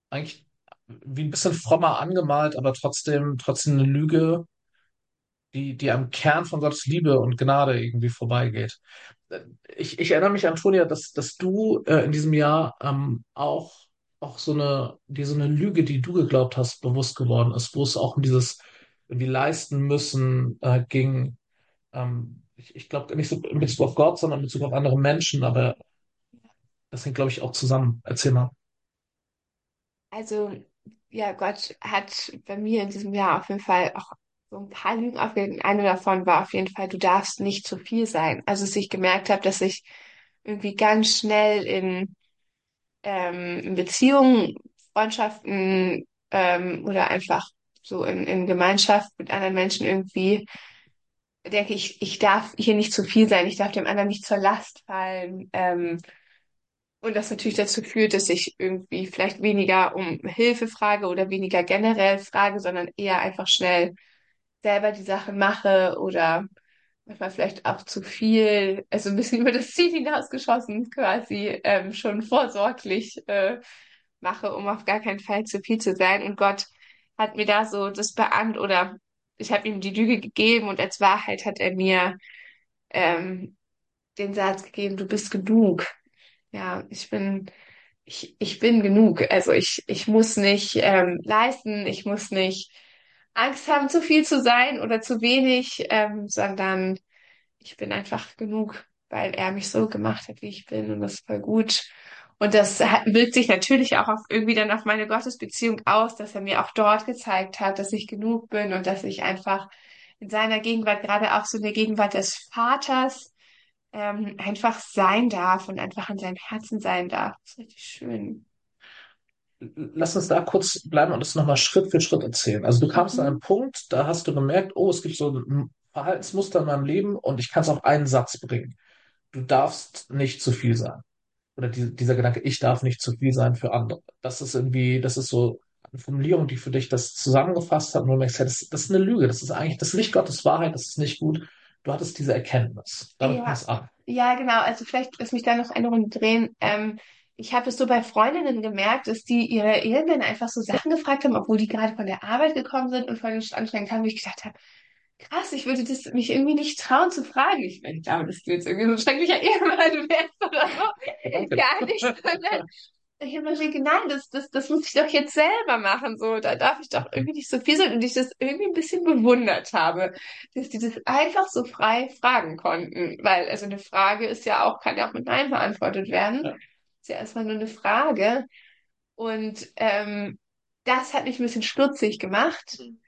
eigentlich, wie ein bisschen frommer angemalt, aber trotzdem, trotzdem eine Lüge, die, die am Kern von Gottes Liebe und Gnade irgendwie vorbeigeht. Ich, ich erinnere mich, Antonia, dass, dass du äh, in diesem Jahr ähm, auch, auch so eine, die so eine Lüge, die du geglaubt hast, bewusst geworden ist, wo es auch um dieses irgendwie leisten müssen äh, ging. Ähm, ich ich glaube nicht so in Bezug auf Gott, sondern in Bezug auf andere Menschen, aber das hängt, glaube ich, auch zusammen. Erzähl mal. Also, ja, Gott hat bei mir in diesem Jahr auf jeden Fall auch so ein paar Lügen aufgegeben. Eine davon war auf jeden Fall, du darfst nicht zu viel sein. Also, dass ich gemerkt habe, dass ich irgendwie ganz schnell in, ähm, in Beziehungen, Freundschaften ähm, oder einfach so in, in Gemeinschaft mit anderen Menschen irgendwie denke ich, ich darf hier nicht zu viel sein, ich darf dem anderen nicht zur Last fallen. Ähm, und das natürlich dazu führt, dass ich irgendwie vielleicht weniger um Hilfe frage oder weniger generell frage, sondern eher einfach schnell selber die Sachen mache oder manchmal vielleicht auch zu viel, also ein bisschen (laughs) über das Ziel hinausgeschossen quasi ähm, schon vorsorglich äh, mache, um auf gar keinen Fall zu viel zu sein. Und Gott hat mir da so das beant oder ich habe ihm die Lüge gegeben und als Wahrheit hat er mir ähm, den Satz gegeben, du bist genug. Ja, ich bin, ich, ich bin genug. Also ich, ich muss nicht ähm, leisten, ich muss nicht Angst haben, zu viel zu sein oder zu wenig, ähm, sondern ich bin einfach genug, weil er mich so gemacht hat, wie ich bin und das ist voll gut. Und das wirkt sich natürlich auch auf, irgendwie dann auf meine Gottesbeziehung aus, dass er mir auch dort gezeigt hat, dass ich genug bin und dass ich einfach in seiner Gegenwart, gerade auch so in der Gegenwart des Vaters, ähm, einfach sein darf und einfach in seinem Herzen sein darf. Das ist richtig schön. Lass uns da kurz bleiben und das nochmal Schritt für Schritt erzählen. Also du kamst mhm. an einen Punkt, da hast du gemerkt, oh, es gibt so ein Verhaltensmuster in meinem Leben und ich kann es auf einen Satz bringen. Du darfst nicht zu viel sein. Oder die, dieser Gedanke, ich darf nicht zu viel sein für andere. Das ist irgendwie, das ist so eine Formulierung, die für dich das zusammengefasst hat und du merkst, das, das ist eine Lüge, das ist eigentlich, das ist nicht Gottes Wahrheit, das ist nicht gut. Du hattest diese Erkenntnis. Damit ja. an. Ja, genau. Also vielleicht lass mich da noch eine Runde drehen. Ähm, ich habe es so bei Freundinnen gemerkt, dass die ihre Ehemänner einfach so Sachen gefragt haben, obwohl die gerade von der Arbeit gekommen sind und voll anstrengend haben, wie ich gedacht habe, krass, ich würde das mich irgendwie nicht trauen zu fragen. Ich meine, ich glaube, dass du jetzt irgendwie so ein schrecklicher (laughs) Ehemann wärst oder so. Gar nicht. Sondern ich habe mir gedacht, nein, das, das, das muss ich doch jetzt selber machen. So, da darf ich doch irgendwie nicht so viel sein. Und ich das irgendwie ein bisschen bewundert habe, dass die das einfach so frei fragen konnten. Weil, also eine Frage ist ja auch, kann ja auch mit Nein beantwortet werden. Ja. Ist ja erstmal nur eine Frage. Und ähm, das hat mich ein bisschen stutzig gemacht. Mhm.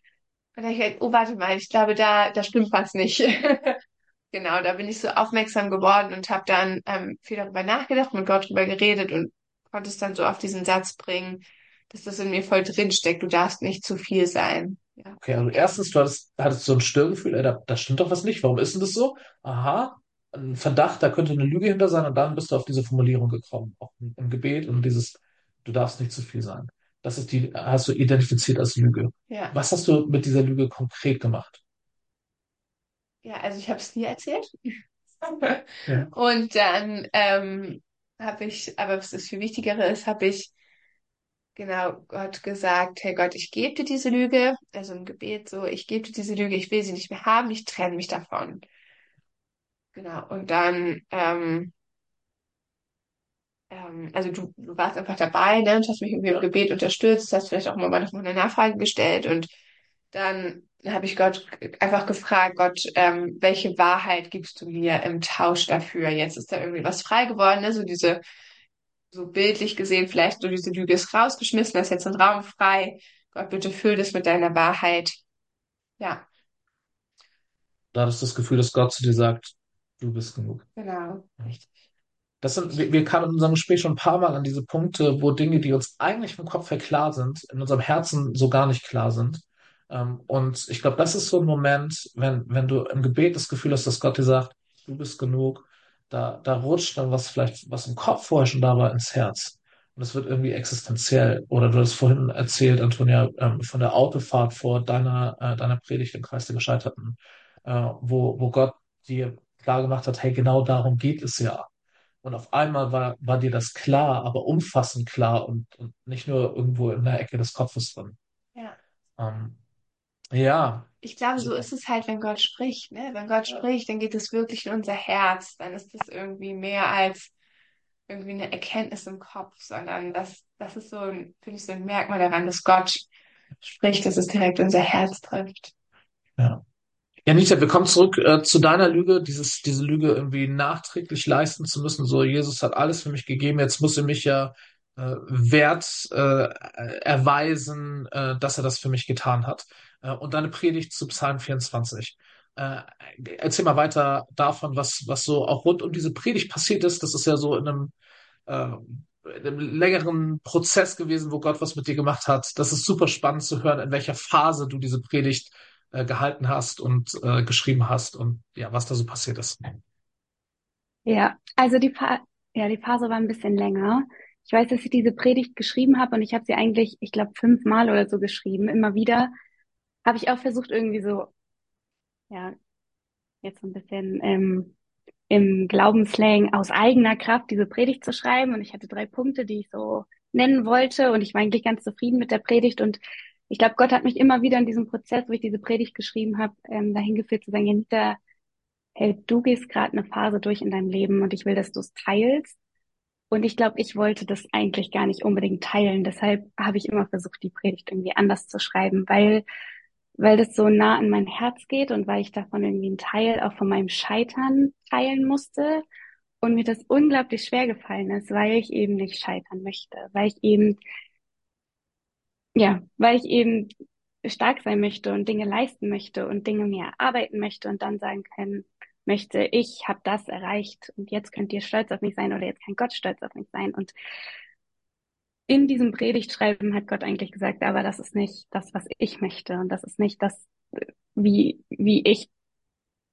Und da ich halt, oh, warte mal, ich glaube, da, da stimmt was nicht. (laughs) genau, da bin ich so aufmerksam geworden und habe dann ähm, viel darüber nachgedacht, mit Gott drüber geredet und konnte es dann so auf diesen Satz bringen, dass das in mir voll drin steckt. Du darfst nicht zu viel sein. Ja. Okay, also erstens, du hattest, hattest so ein Störgefühl, ey, da, da stimmt doch was nicht. Warum ist denn das so? Aha, ein Verdacht, da könnte eine Lüge hinter sein und dann bist du auf diese Formulierung gekommen, auch im Gebet und dieses, du darfst nicht zu viel sein. Das ist die, hast du identifiziert als Lüge. Ja. Was hast du mit dieser Lüge konkret gemacht? Ja, also ich habe es nie erzählt. (laughs) ja. Und dann ähm, habe ich, aber was das viel Wichtigere ist, habe ich genau Gott gesagt, hey Gott, ich gebe dir diese Lüge, also im Gebet so, ich gebe dir diese Lüge, ich will sie nicht mehr haben, ich trenne mich davon. Genau, und dann ähm, ähm, also du, du warst einfach dabei, ne, und hast mich irgendwie im Gebet unterstützt, hast vielleicht auch mal noch eine Nachfrage gestellt und dann habe ich Gott einfach gefragt, Gott, ähm, welche Wahrheit gibst du mir im Tausch dafür? Jetzt ist da irgendwie was frei geworden, ne? so diese, so bildlich gesehen, vielleicht so diese Lüge ist rausgeschmissen, da ist jetzt ein Raum frei. Gott, bitte füll das mit deiner Wahrheit. Ja. Da hattest du das Gefühl, dass Gott zu dir sagt, du bist genug. Genau, richtig. Das sind, wir, wir kamen in unserem Gespräch schon ein paar Mal an diese Punkte, wo Dinge, die uns eigentlich vom Kopf her klar sind, in unserem Herzen so gar nicht klar sind. Ähm, und ich glaube, das ist so ein Moment, wenn, wenn du im Gebet das Gefühl hast, dass Gott dir sagt, du bist genug, da, da rutscht dann was vielleicht, was im Kopf vorher schon da war, ins Herz. Und es wird irgendwie existenziell. Oder du hast vorhin erzählt, Antonia, ähm, von der Autofahrt vor deiner, äh, deiner Predigt im Kreis der Gescheiterten, äh, wo, wo Gott dir klar gemacht hat, hey, genau darum geht es ja. Und auf einmal war, war dir das klar, aber umfassend klar und, und nicht nur irgendwo in der Ecke des Kopfes drin. Ja. Ähm, ja. Ich glaube, so ist es halt, wenn Gott spricht. Ne? Wenn Gott spricht, dann geht es wirklich in unser Herz. Dann ist das irgendwie mehr als irgendwie eine Erkenntnis im Kopf, sondern das, das ist so, finde ich, so ein Merkmal daran, dass Gott spricht, dass es direkt unser Herz trifft. Ja. Ja, Nita, wir kommen zurück äh, zu deiner Lüge, dieses, diese Lüge irgendwie nachträglich leisten zu müssen. So, Jesus hat alles für mich gegeben, jetzt muss er mich ja äh, wert äh, erweisen, äh, dass er das für mich getan hat. Äh, und deine Predigt zu Psalm 24. Äh, erzähl mal weiter davon, was, was so auch rund um diese Predigt passiert ist. Das ist ja so in einem, äh, in einem längeren Prozess gewesen, wo Gott was mit dir gemacht hat. Das ist super spannend zu hören, in welcher Phase du diese Predigt äh, gehalten hast und äh, geschrieben hast und ja, was da so passiert ist. Ja, also die, ja, die Phase war ein bisschen länger. Ich weiß, dass ich diese Predigt geschrieben habe und ich habe sie eigentlich, ich glaube, fünfmal oder so geschrieben. Immer wieder habe ich auch versucht, irgendwie so ja, jetzt so ein bisschen ähm, im Glaubensslang aus eigener Kraft diese Predigt zu schreiben. Und ich hatte drei Punkte, die ich so nennen wollte. Und ich war eigentlich ganz zufrieden mit der Predigt. Und ich glaube, Gott hat mich immer wieder in diesem Prozess, wo ich diese Predigt geschrieben habe, ähm, dahin geführt zu sagen, Janita, hey, du gehst gerade eine Phase durch in deinem Leben und ich will, dass du es teilst. Und ich glaube, ich wollte das eigentlich gar nicht unbedingt teilen. Deshalb habe ich immer versucht, die Predigt irgendwie anders zu schreiben, weil, weil das so nah an mein Herz geht und weil ich davon irgendwie einen Teil auch von meinem Scheitern teilen musste. Und mir das unglaublich schwer gefallen ist, weil ich eben nicht scheitern möchte, weil ich eben, ja, weil ich eben stark sein möchte und Dinge leisten möchte und Dinge mir erarbeiten möchte und dann sagen können, möchte, ich habe das erreicht und jetzt könnt ihr stolz auf mich sein oder jetzt kann Gott stolz auf mich sein. Und in diesem Predigtschreiben hat Gott eigentlich gesagt, aber das ist nicht das, was ich möchte und das ist nicht das, wie, wie ich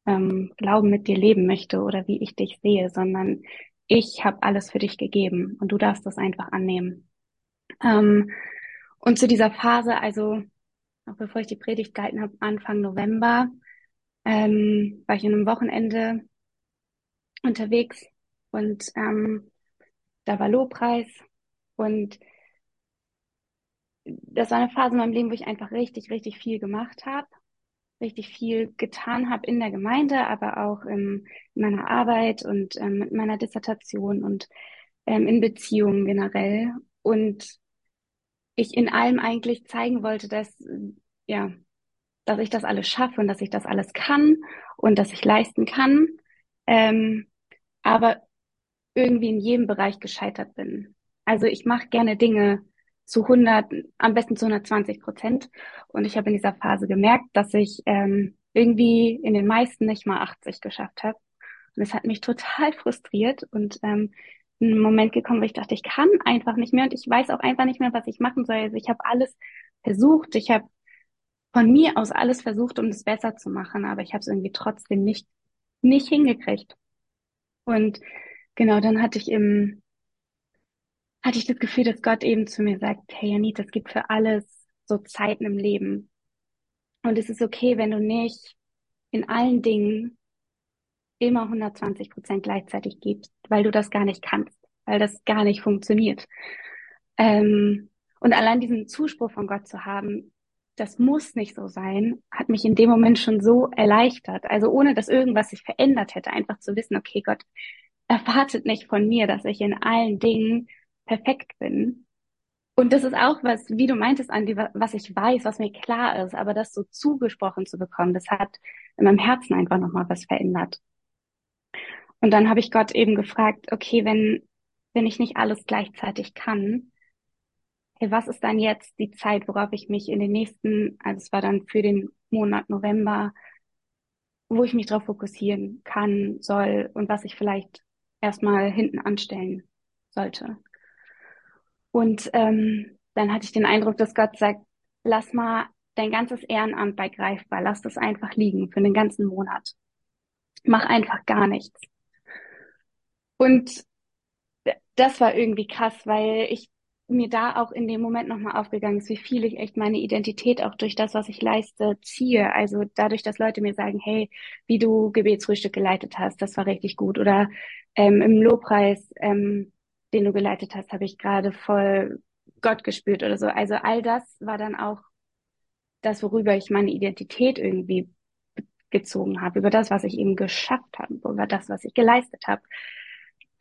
ähm, Glauben mit dir leben möchte oder wie ich dich sehe, sondern ich habe alles für dich gegeben und du darfst das einfach annehmen. Ähm, und zu dieser Phase, also auch bevor ich die Predigt gehalten habe, Anfang November, ähm, war ich an einem Wochenende unterwegs und ähm, da war Lobpreis und das war eine Phase in meinem Leben, wo ich einfach richtig, richtig viel gemacht habe, richtig viel getan habe in der Gemeinde, aber auch in, in meiner Arbeit und ähm, mit meiner Dissertation und ähm, in Beziehungen generell. Und ich in allem eigentlich zeigen wollte, dass ja dass ich das alles schaffe und dass ich das alles kann und dass ich leisten kann, ähm, aber irgendwie in jedem Bereich gescheitert bin. Also ich mache gerne Dinge zu 100, am besten zu 120 Prozent. Und ich habe in dieser Phase gemerkt, dass ich ähm, irgendwie in den meisten nicht mal 80 geschafft habe. Und es hat mich total frustriert und ähm, ein Moment gekommen, wo ich dachte, ich kann einfach nicht mehr und ich weiß auch einfach nicht mehr, was ich machen soll. Also ich habe alles versucht, ich habe von mir aus alles versucht, um es besser zu machen, aber ich habe es irgendwie trotzdem nicht, nicht hingekriegt. Und genau, dann hatte ich im, hatte ich das Gefühl, dass Gott eben zu mir sagt, hey Janit, es gibt für alles so Zeiten im Leben. Und es ist okay, wenn du nicht in allen Dingen immer 120 Prozent gleichzeitig gibst, weil du das gar nicht kannst, weil das gar nicht funktioniert. Ähm, und allein diesen Zuspruch von Gott zu haben, das muss nicht so sein, hat mich in dem Moment schon so erleichtert. Also ohne dass irgendwas sich verändert hätte, einfach zu wissen, okay, Gott erwartet nicht von mir, dass ich in allen Dingen perfekt bin. Und das ist auch was, wie du meintest, Andi, was ich weiß, was mir klar ist, aber das so zugesprochen zu bekommen, das hat in meinem Herzen einfach nochmal was verändert. Und dann habe ich Gott eben gefragt, okay, wenn, wenn ich nicht alles gleichzeitig kann, hey, was ist dann jetzt die Zeit, worauf ich mich in den nächsten, also es war dann für den Monat November, wo ich mich darauf fokussieren kann, soll und was ich vielleicht erstmal hinten anstellen sollte. Und ähm, dann hatte ich den Eindruck, dass Gott sagt, lass mal dein ganzes Ehrenamt bei greifbar, lass das einfach liegen für den ganzen Monat. Mach einfach gar nichts. Und das war irgendwie krass, weil ich mir da auch in dem Moment nochmal aufgegangen ist, wie viel ich echt meine Identität auch durch das, was ich leiste, ziehe. Also dadurch, dass Leute mir sagen, hey, wie du Gebetsfrühstück geleitet hast, das war richtig gut. Oder ähm, im Lobpreis, ähm, den du geleitet hast, habe ich gerade voll Gott gespürt oder so. Also all das war dann auch das, worüber ich meine Identität irgendwie gezogen habe, über das, was ich eben geschafft habe, über das, was ich geleistet habe.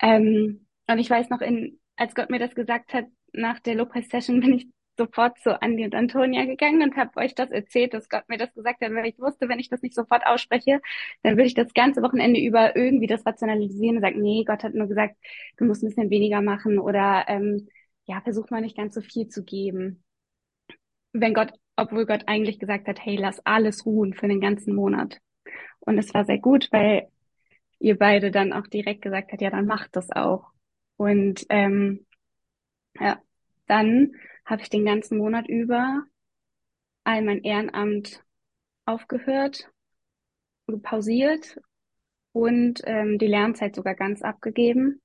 Ähm, und ich weiß noch, in, als Gott mir das gesagt hat, nach der Lobpreis-Session bin ich sofort zu Andi und Antonia gegangen und habe euch das erzählt, dass Gott mir das gesagt hat, weil ich wusste, wenn ich das nicht sofort ausspreche, dann würde ich das ganze Wochenende über irgendwie das rationalisieren und sagen, nee, Gott hat nur gesagt, du musst ein bisschen weniger machen oder ähm, ja, versuch mal nicht ganz so viel zu geben. Wenn Gott, obwohl Gott eigentlich gesagt hat, hey, lass alles ruhen für den ganzen Monat. Und es war sehr gut, weil ihr beide dann auch direkt gesagt habt, ja, dann macht das auch. Und ähm, ja, dann habe ich den ganzen Monat über all mein Ehrenamt aufgehört, pausiert und ähm, die Lernzeit sogar ganz abgegeben.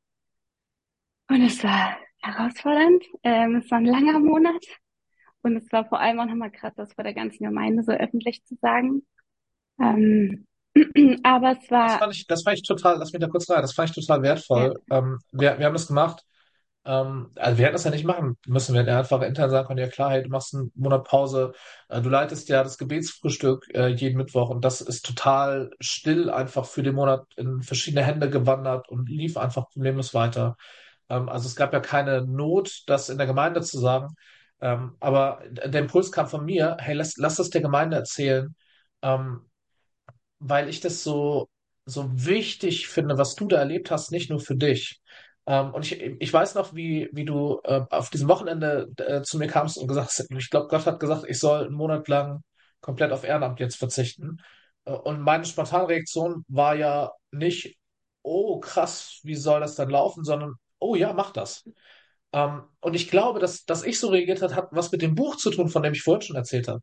Und es war herausfordernd. Ähm, es war ein langer Monat. Und es war vor allem auch nochmal krass, das vor der ganzen Gemeinde so öffentlich zu sagen. Ähm, aber es Das war, fand ich, das fand ich total, lass mich da kurz rein, das fand ich total wertvoll. ja, Ähm, wir, wir haben das gemacht. Ähm, also wir hätten das ja nicht machen müssen. Wir hätten ja einfach intern sagen können, ja klar, hey, du machst einen Monat Pause, äh, du leitest ja das Gebetsfrühstück äh, jeden Mittwoch und das ist total still einfach für den Monat in verschiedene Hände gewandert und lief einfach problemlos weiter. Ähm, also es gab ja keine Not, das in der Gemeinde zu sagen. Ähm, aber der Impuls kam von mir, hey, lass, lass das der Gemeinde erzählen. Ähm, weil ich das so, so wichtig finde, was du da erlebt hast, nicht nur für dich. Ähm, und ich, ich weiß noch, wie, wie du äh, auf diesem Wochenende äh, zu mir kamst und gesagt hast, ich glaube, Gott hat gesagt, ich soll einen Monat lang komplett auf Ehrenamt jetzt verzichten. Äh, und meine spontane Reaktion war ja nicht, oh krass, wie soll das dann laufen, sondern, oh ja, mach das. Ähm, und ich glaube, dass, dass ich so reagiert hat, hat was mit dem Buch zu tun, von dem ich vorhin schon erzählt habe.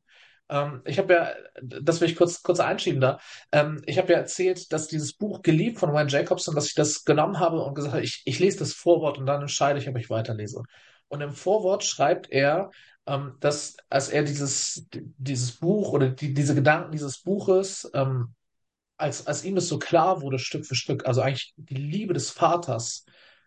Ähm, ich habe ja, das will ich kurz, kurz einschieben da. Ähm, ich habe ja erzählt, dass dieses Buch geliebt von Wayne Jacobson, dass ich das genommen habe und gesagt habe, ich, ich lese das Vorwort und dann entscheide ich, ob ich weiterlese. Und im Vorwort schreibt er, ähm, dass als er dieses, dieses Buch oder die, diese Gedanken dieses Buches, ähm, als, als ihm das so klar wurde, Stück für Stück, also eigentlich die Liebe des Vaters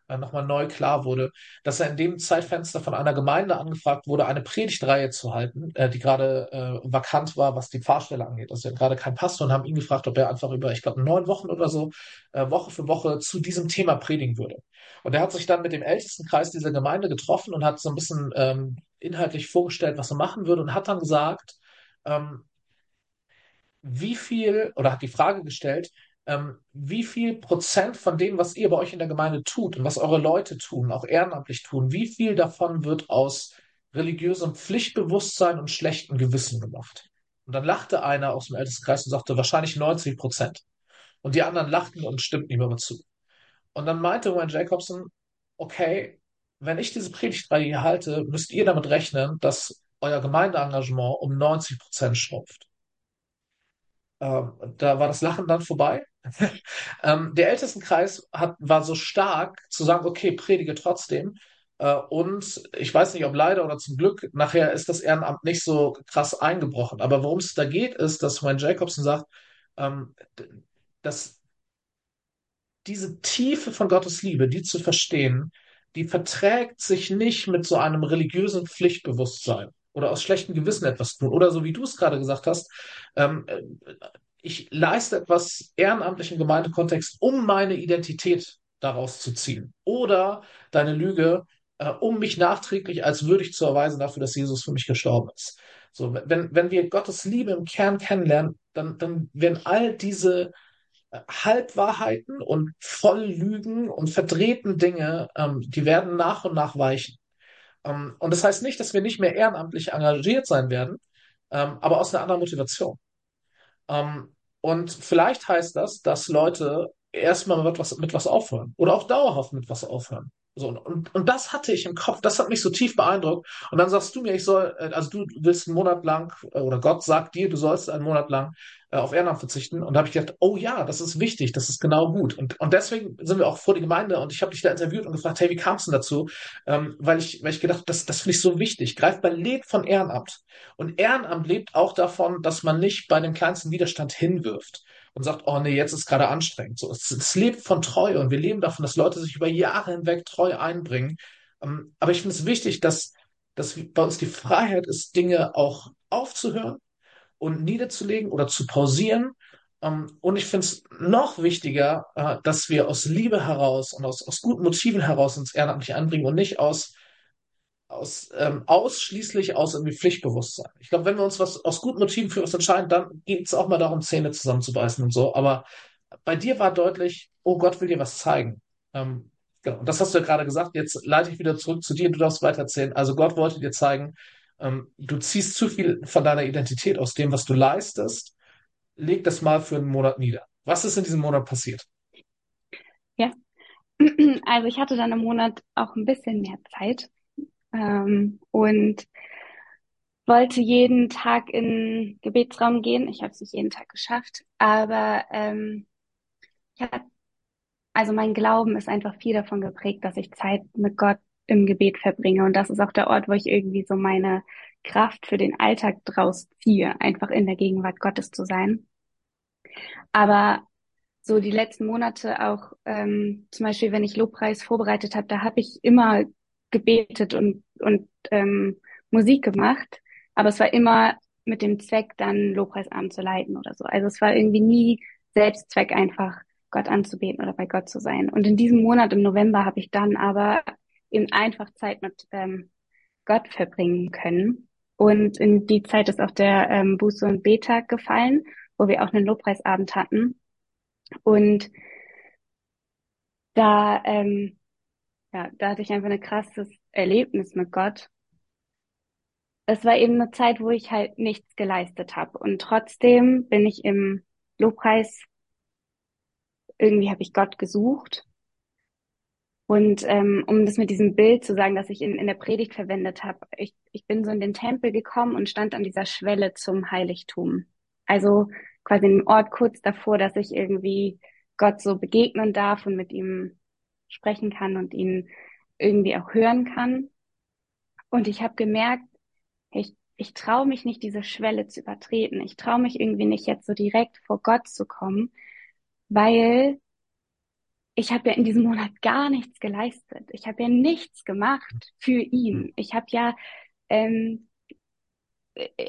äh, nochmal neu klar wurde, dass er in dem Zeitfenster von einer Gemeinde angefragt wurde, eine Predigtreihe zu halten, äh, die gerade äh, vakant war, was die Pfarrstelle angeht. Also er gerade kein Pastor und haben ihn gefragt, ob er einfach über, ich glaube, neun Wochen oder so, äh, Woche für Woche zu diesem Thema predigen würde. Und er hat sich dann mit dem ältesten Kreis dieser Gemeinde getroffen und hat so ein bisschen ähm, inhaltlich vorgestellt, was er machen würde und hat dann gesagt, ähm, wie viel, oder hat die Frage gestellt, ähm, wie viel Prozent von dem, was ihr bei euch in der Gemeinde tut und was eure Leute tun, auch ehrenamtlich tun, wie viel davon wird aus religiösem Pflichtbewusstsein und schlechtem Gewissen gemacht? Und dann lachte einer aus dem Ältestenkreis und sagte, wahrscheinlich 90 Prozent. Und die anderen lachten und stimmten ihm aber zu. Und dann meinte Wayne Jacobson, okay, wenn ich diese Predigtreihe hier halte, müsst ihr damit rechnen, dass euer Gemeindeengagement um 90 Prozent schrumpft. Ähm, da war das Lachen dann vorbei. (laughs) ähm, der Ältestenkreis hat, war so stark zu sagen, okay, predige trotzdem. Äh, und ich weiß nicht, ob leider oder zum Glück, nachher ist das Ehrenamt nicht so krass eingebrochen. Aber worum es da geht, ist, dass Wayne Jacobson sagt, ähm, dass diese Tiefe von Gottes Liebe, die zu verstehen, die verträgt sich nicht mit so einem religiösen Pflichtbewusstsein oder aus schlechtem Gewissen etwas tun. Oder so wie du es gerade gesagt hast, ähm, ich leiste etwas ehrenamtlich im Gemeindekontext, um meine Identität daraus zu ziehen. Oder deine Lüge, äh, um mich nachträglich als würdig zu erweisen dafür, dass Jesus für mich gestorben ist. So, wenn, wenn wir Gottes Liebe im Kern kennenlernen, dann, dann werden all diese äh, Halbwahrheiten und Volllügen und verdrehten Dinge, ähm, die werden nach und nach weichen. Ähm, und das heißt nicht, dass wir nicht mehr ehrenamtlich engagiert sein werden, ähm, aber aus einer anderen Motivation. Ähm, und vielleicht heißt das, dass Leute erstmal mit was, mit was aufhören oder auch dauerhaft mit was aufhören. So, und, und das hatte ich im Kopf, das hat mich so tief beeindruckt. Und dann sagst du mir, ich soll, äh, also du willst einen Monat lang, äh, oder Gott sagt dir, du sollst einen Monat lang auf Ehrenamt verzichten. Und da habe ich gedacht, oh ja, das ist wichtig, das ist genau gut. Und, und deswegen sind wir auch vor die Gemeinde und ich habe dich da interviewt und gefragt, hey, wie kam es denn dazu? Ähm, weil ich, weil ich gedacht, das, das finde ich so wichtig. Greifbar lebt von Ehrenamt. Und Ehrenamt lebt auch davon, dass man nicht bei dem kleinsten Widerstand hinwirft und sagt, oh nee, jetzt ist gerade anstrengend. So, es, es lebt von Treue und wir leben davon, dass Leute sich über Jahre hinweg treu einbringen. Ähm, aber ich finde es wichtig, dass, dass bei uns die Freiheit ist, Dinge auch aufzuhören und niederzulegen oder zu pausieren. Ähm, und ich finde es noch wichtiger, äh, dass wir aus Liebe heraus und aus, aus guten Motiven heraus uns ehrenamtlich anbringen und nicht aus aus, ähm, ausschließlich aus irgendwie Pflichtbewusstsein. Ich glaube, wenn wir uns was aus guten Motiven für was entscheiden, dann geht es auch mal darum, Zähne zusammenzubeißen und so. Aber bei dir war deutlich, oh Gott will dir was zeigen. Ähm, genau. Und das hast du ja gerade gesagt. Jetzt leite ich wieder zurück zu dir. Du darfst weitererzählen. Also Gott wollte dir zeigen, ähm, du ziehst zu viel von deiner Identität aus dem, was du leistest. Leg das mal für einen Monat nieder. Was ist in diesem Monat passiert? Ja, (clears throat) also ich hatte dann im Monat auch ein bisschen mehr Zeit ähm, und wollte jeden Tag in den Gebetsraum gehen. Ich habe es nicht jeden Tag geschafft, aber ähm, ich hab, also mein Glauben ist einfach viel davon geprägt, dass ich Zeit mit Gott im Gebet verbringe. Und das ist auch der Ort, wo ich irgendwie so meine Kraft für den Alltag draus ziehe, einfach in der Gegenwart Gottes zu sein. Aber so die letzten Monate auch, ähm, zum Beispiel, wenn ich Lobpreis vorbereitet habe, da habe ich immer gebetet und, und ähm, Musik gemacht. Aber es war immer mit dem Zweck, dann Lobpreisabend zu leiten oder so. Also es war irgendwie nie Selbstzweck, einfach Gott anzubeten oder bei Gott zu sein. Und in diesem Monat im November habe ich dann aber eben einfach Zeit mit ähm, Gott verbringen können. Und in die Zeit ist auch der ähm, Buße- und Betag gefallen, wo wir auch einen Lobpreisabend hatten. Und da, ähm, ja, da hatte ich einfach ein krasses Erlebnis mit Gott. Es war eben eine Zeit, wo ich halt nichts geleistet habe. Und trotzdem bin ich im Lobpreis, irgendwie habe ich Gott gesucht. Und ähm, um das mit diesem Bild zu sagen, das ich in, in der Predigt verwendet habe, ich, ich bin so in den Tempel gekommen und stand an dieser Schwelle zum Heiligtum. Also quasi im Ort kurz davor, dass ich irgendwie Gott so begegnen darf und mit ihm sprechen kann und ihn irgendwie auch hören kann. Und ich habe gemerkt, ich, ich traue mich nicht, diese Schwelle zu übertreten. Ich traue mich irgendwie nicht, jetzt so direkt vor Gott zu kommen, weil ich habe ja in diesem Monat gar nichts geleistet. Ich habe ja nichts gemacht für ihn. Ich habe ja ähm,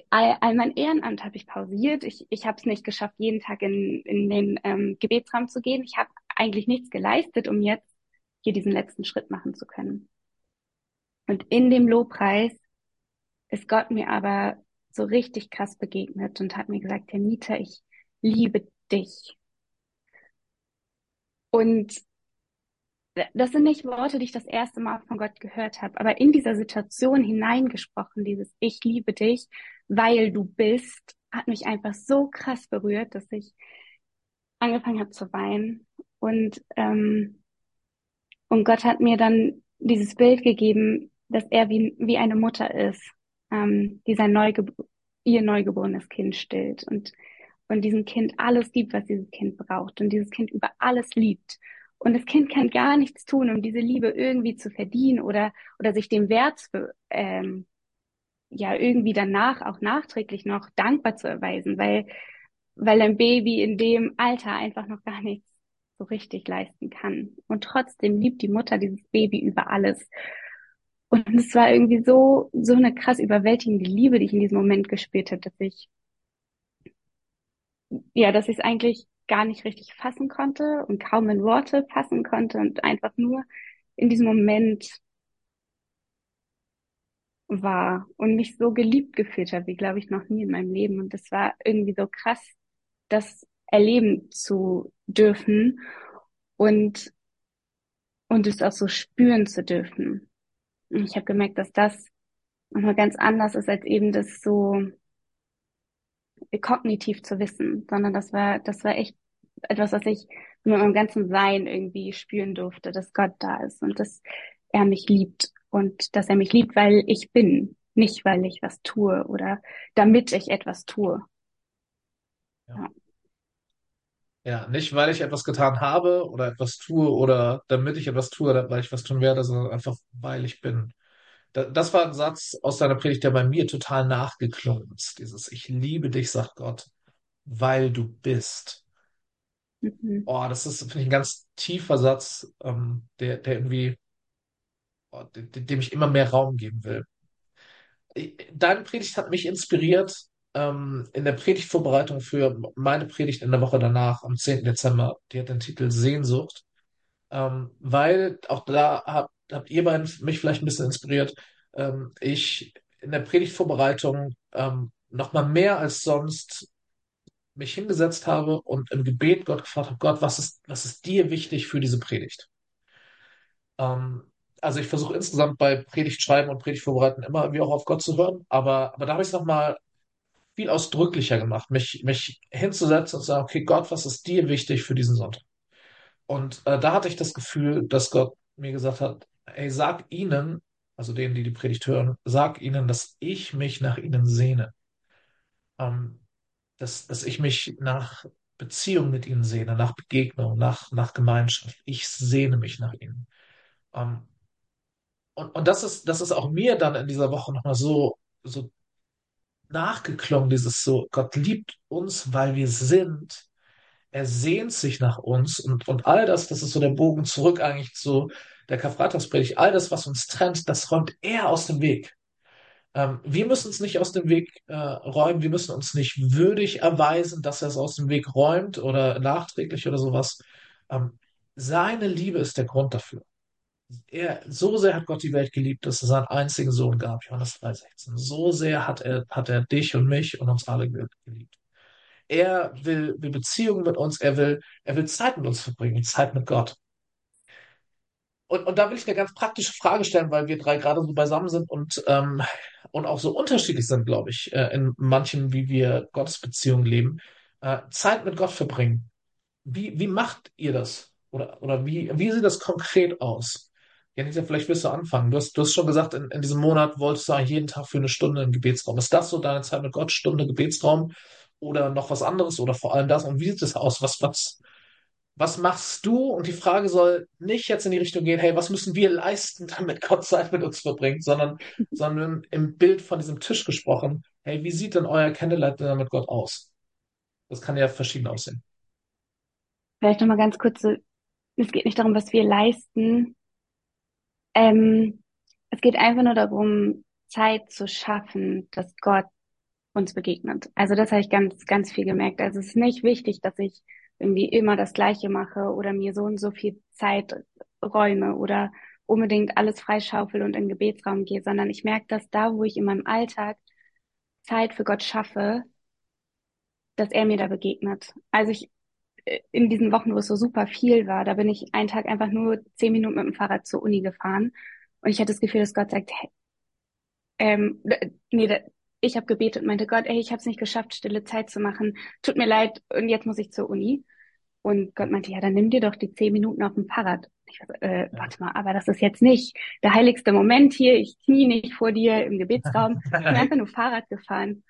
all, all mein Ehrenamt habe ich pausiert. Ich, ich habe es nicht geschafft, jeden Tag in, in den ähm, Gebetsraum zu gehen. Ich habe eigentlich nichts geleistet, um jetzt hier diesen letzten Schritt machen zu können. Und in dem Lobpreis ist Gott mir aber so richtig krass begegnet und hat mir gesagt, Janita, ich liebe dich. Und das sind nicht Worte, die ich das erste Mal von Gott gehört habe, aber in dieser Situation hineingesprochen, dieses Ich liebe dich, weil du bist, hat mich einfach so krass berührt, dass ich angefangen habe zu weinen. Und, ähm, und Gott hat mir dann dieses Bild gegeben, dass er wie, wie eine Mutter ist, ähm, die sein Neugeb ihr neugeborenes Kind stillt und, und diesem Kind alles gibt, was dieses Kind braucht und dieses Kind über alles liebt. Und das Kind kann gar nichts tun, um diese Liebe irgendwie zu verdienen oder, oder sich dem Wert ähm, ja, irgendwie danach auch nachträglich noch dankbar zu erweisen, weil, weil ein Baby in dem Alter einfach noch gar nichts so richtig leisten kann. Und trotzdem liebt die Mutter dieses Baby über alles. Und es war irgendwie so, so eine krass überwältigende Liebe, die ich in diesem Moment gespürt habe, dass ich, ja, dass ich es eigentlich gar nicht richtig fassen konnte und kaum in Worte fassen konnte und einfach nur in diesem Moment war und mich so geliebt gefühlt habe, wie glaube ich noch nie in meinem Leben. Und das war irgendwie so krass, das erleben zu dürfen und, und es auch so spüren zu dürfen. Und ich habe gemerkt, dass das nochmal ganz anders ist, als eben das so kognitiv zu wissen, sondern das war, das war echt etwas, was ich mit meinem ganzen Sein irgendwie spüren durfte, dass Gott da ist und dass er mich liebt und dass er mich liebt, weil ich bin, nicht weil ich was tue oder damit ich etwas tue. Ja. Ja, nicht weil ich etwas getan habe oder etwas tue oder damit ich etwas tue oder weil ich was tun werde, sondern einfach weil ich bin. Das war ein Satz aus deiner Predigt, der bei mir total nachgeklungen ist. Dieses Ich liebe dich, sagt Gott, weil du bist. Mhm. Oh, das ist, finde ich, ein ganz tiefer Satz, ähm, der, der irgendwie, oh, dem, ich immer mehr Raum geben will. Deine Predigt hat mich inspiriert, ähm, in der Predigtvorbereitung für meine Predigt in der Woche danach, am 10. Dezember. Die hat den Titel Sehnsucht. Ähm, weil auch da habt, habt ihr beiden mich vielleicht ein bisschen inspiriert. Ähm, ich in der Predigtvorbereitung ähm, noch mal mehr als sonst mich hingesetzt habe und im Gebet Gott gefragt habe, Gott, was ist, was ist dir wichtig für diese Predigt? Ähm, also ich versuche insgesamt bei Predigt schreiben und Predigt vorbereiten immer irgendwie auch auf Gott zu hören, aber, aber da habe ich es nochmal viel ausdrücklicher gemacht, mich, mich hinzusetzen und zu sagen, okay, Gott, was ist dir wichtig für diesen Sonntag? Und äh, da hatte ich das Gefühl, dass Gott mir gesagt hat, ey, sag ihnen, also denen, die die Predigt hören, sag ihnen, dass ich mich nach ihnen sehne. Ähm, dass, dass ich mich nach Beziehung mit ihnen sehne, nach Begegnung, nach, nach Gemeinschaft. Ich sehne mich nach ihnen. Ähm, und, und das ist, das ist auch mir dann in dieser Woche nochmal so, so nachgeklungen, dieses so, Gott liebt uns, weil wir sind, er sehnt sich nach uns und, und all das, das ist so der Bogen zurück eigentlich zu der Karfreitagspredigt, all das, was uns trennt, das räumt er aus dem Weg. Ähm, wir müssen es nicht aus dem Weg äh, räumen, wir müssen uns nicht würdig erweisen, dass er es aus dem Weg räumt oder nachträglich oder sowas. Ähm, seine Liebe ist der Grund dafür. Er, so sehr hat Gott die Welt geliebt, dass er seinen einzigen Sohn gab, Johannes 3,16. So sehr hat er, hat er dich und mich und uns alle geliebt. Er will, will Beziehungen mit uns, er will, er will Zeit mit uns verbringen, Zeit mit Gott. Und, und da will ich eine ganz praktische Frage stellen, weil wir drei gerade so beisammen sind und, ähm, und auch so unterschiedlich sind, glaube ich, äh, in manchen, wie wir Gottesbeziehungen leben. Äh, Zeit mit Gott verbringen. Wie, wie macht ihr das? Oder, oder wie, wie sieht das konkret aus? Janita, vielleicht willst du anfangen. Du hast, du hast schon gesagt, in, in diesem Monat wolltest du jeden Tag für eine Stunde im Gebetsraum. Ist das so deine Zeit mit Gott, Stunde Gebetsraum oder noch was anderes oder vor allem das? Und wie sieht es aus? Was, was, was machst du? Und die Frage soll nicht jetzt in die Richtung gehen, hey, was müssen wir leisten, damit (laughs) Gott Zeit mit uns verbringt, sondern, sondern im Bild von diesem Tisch gesprochen, hey, wie sieht denn euer Candlelight mit Gott aus? Das kann ja verschieden aussehen. Vielleicht nochmal ganz kurz, so, es geht nicht darum, was wir leisten. Ähm, es geht einfach nur darum, Zeit zu schaffen, dass Gott uns begegnet. Also das habe ich ganz, ganz viel gemerkt. Also es ist nicht wichtig, dass ich irgendwie immer das Gleiche mache oder mir so und so viel Zeit räume oder unbedingt alles freischaufel und in den Gebetsraum gehe, sondern ich merke, dass da, wo ich in meinem Alltag Zeit für Gott schaffe, dass er mir da begegnet. Also ich, in diesen Wochen, wo es so super viel war, da bin ich einen Tag einfach nur zehn Minuten mit dem Fahrrad zur Uni gefahren und ich hatte das Gefühl, dass Gott sagt, hey, ähm, nee, ich habe gebetet und meinte, Gott, ey, ich habe es nicht geschafft, stille Zeit zu machen. Tut mir leid und jetzt muss ich zur Uni. Und Gott meinte, ja, dann nimm dir doch die zehn Minuten auf dem Fahrrad. Ich war, äh, warte mal, aber das ist jetzt nicht der heiligste Moment hier. Ich knie nicht vor dir im Gebetsraum. Ich bin (laughs) einfach nur Fahrrad gefahren.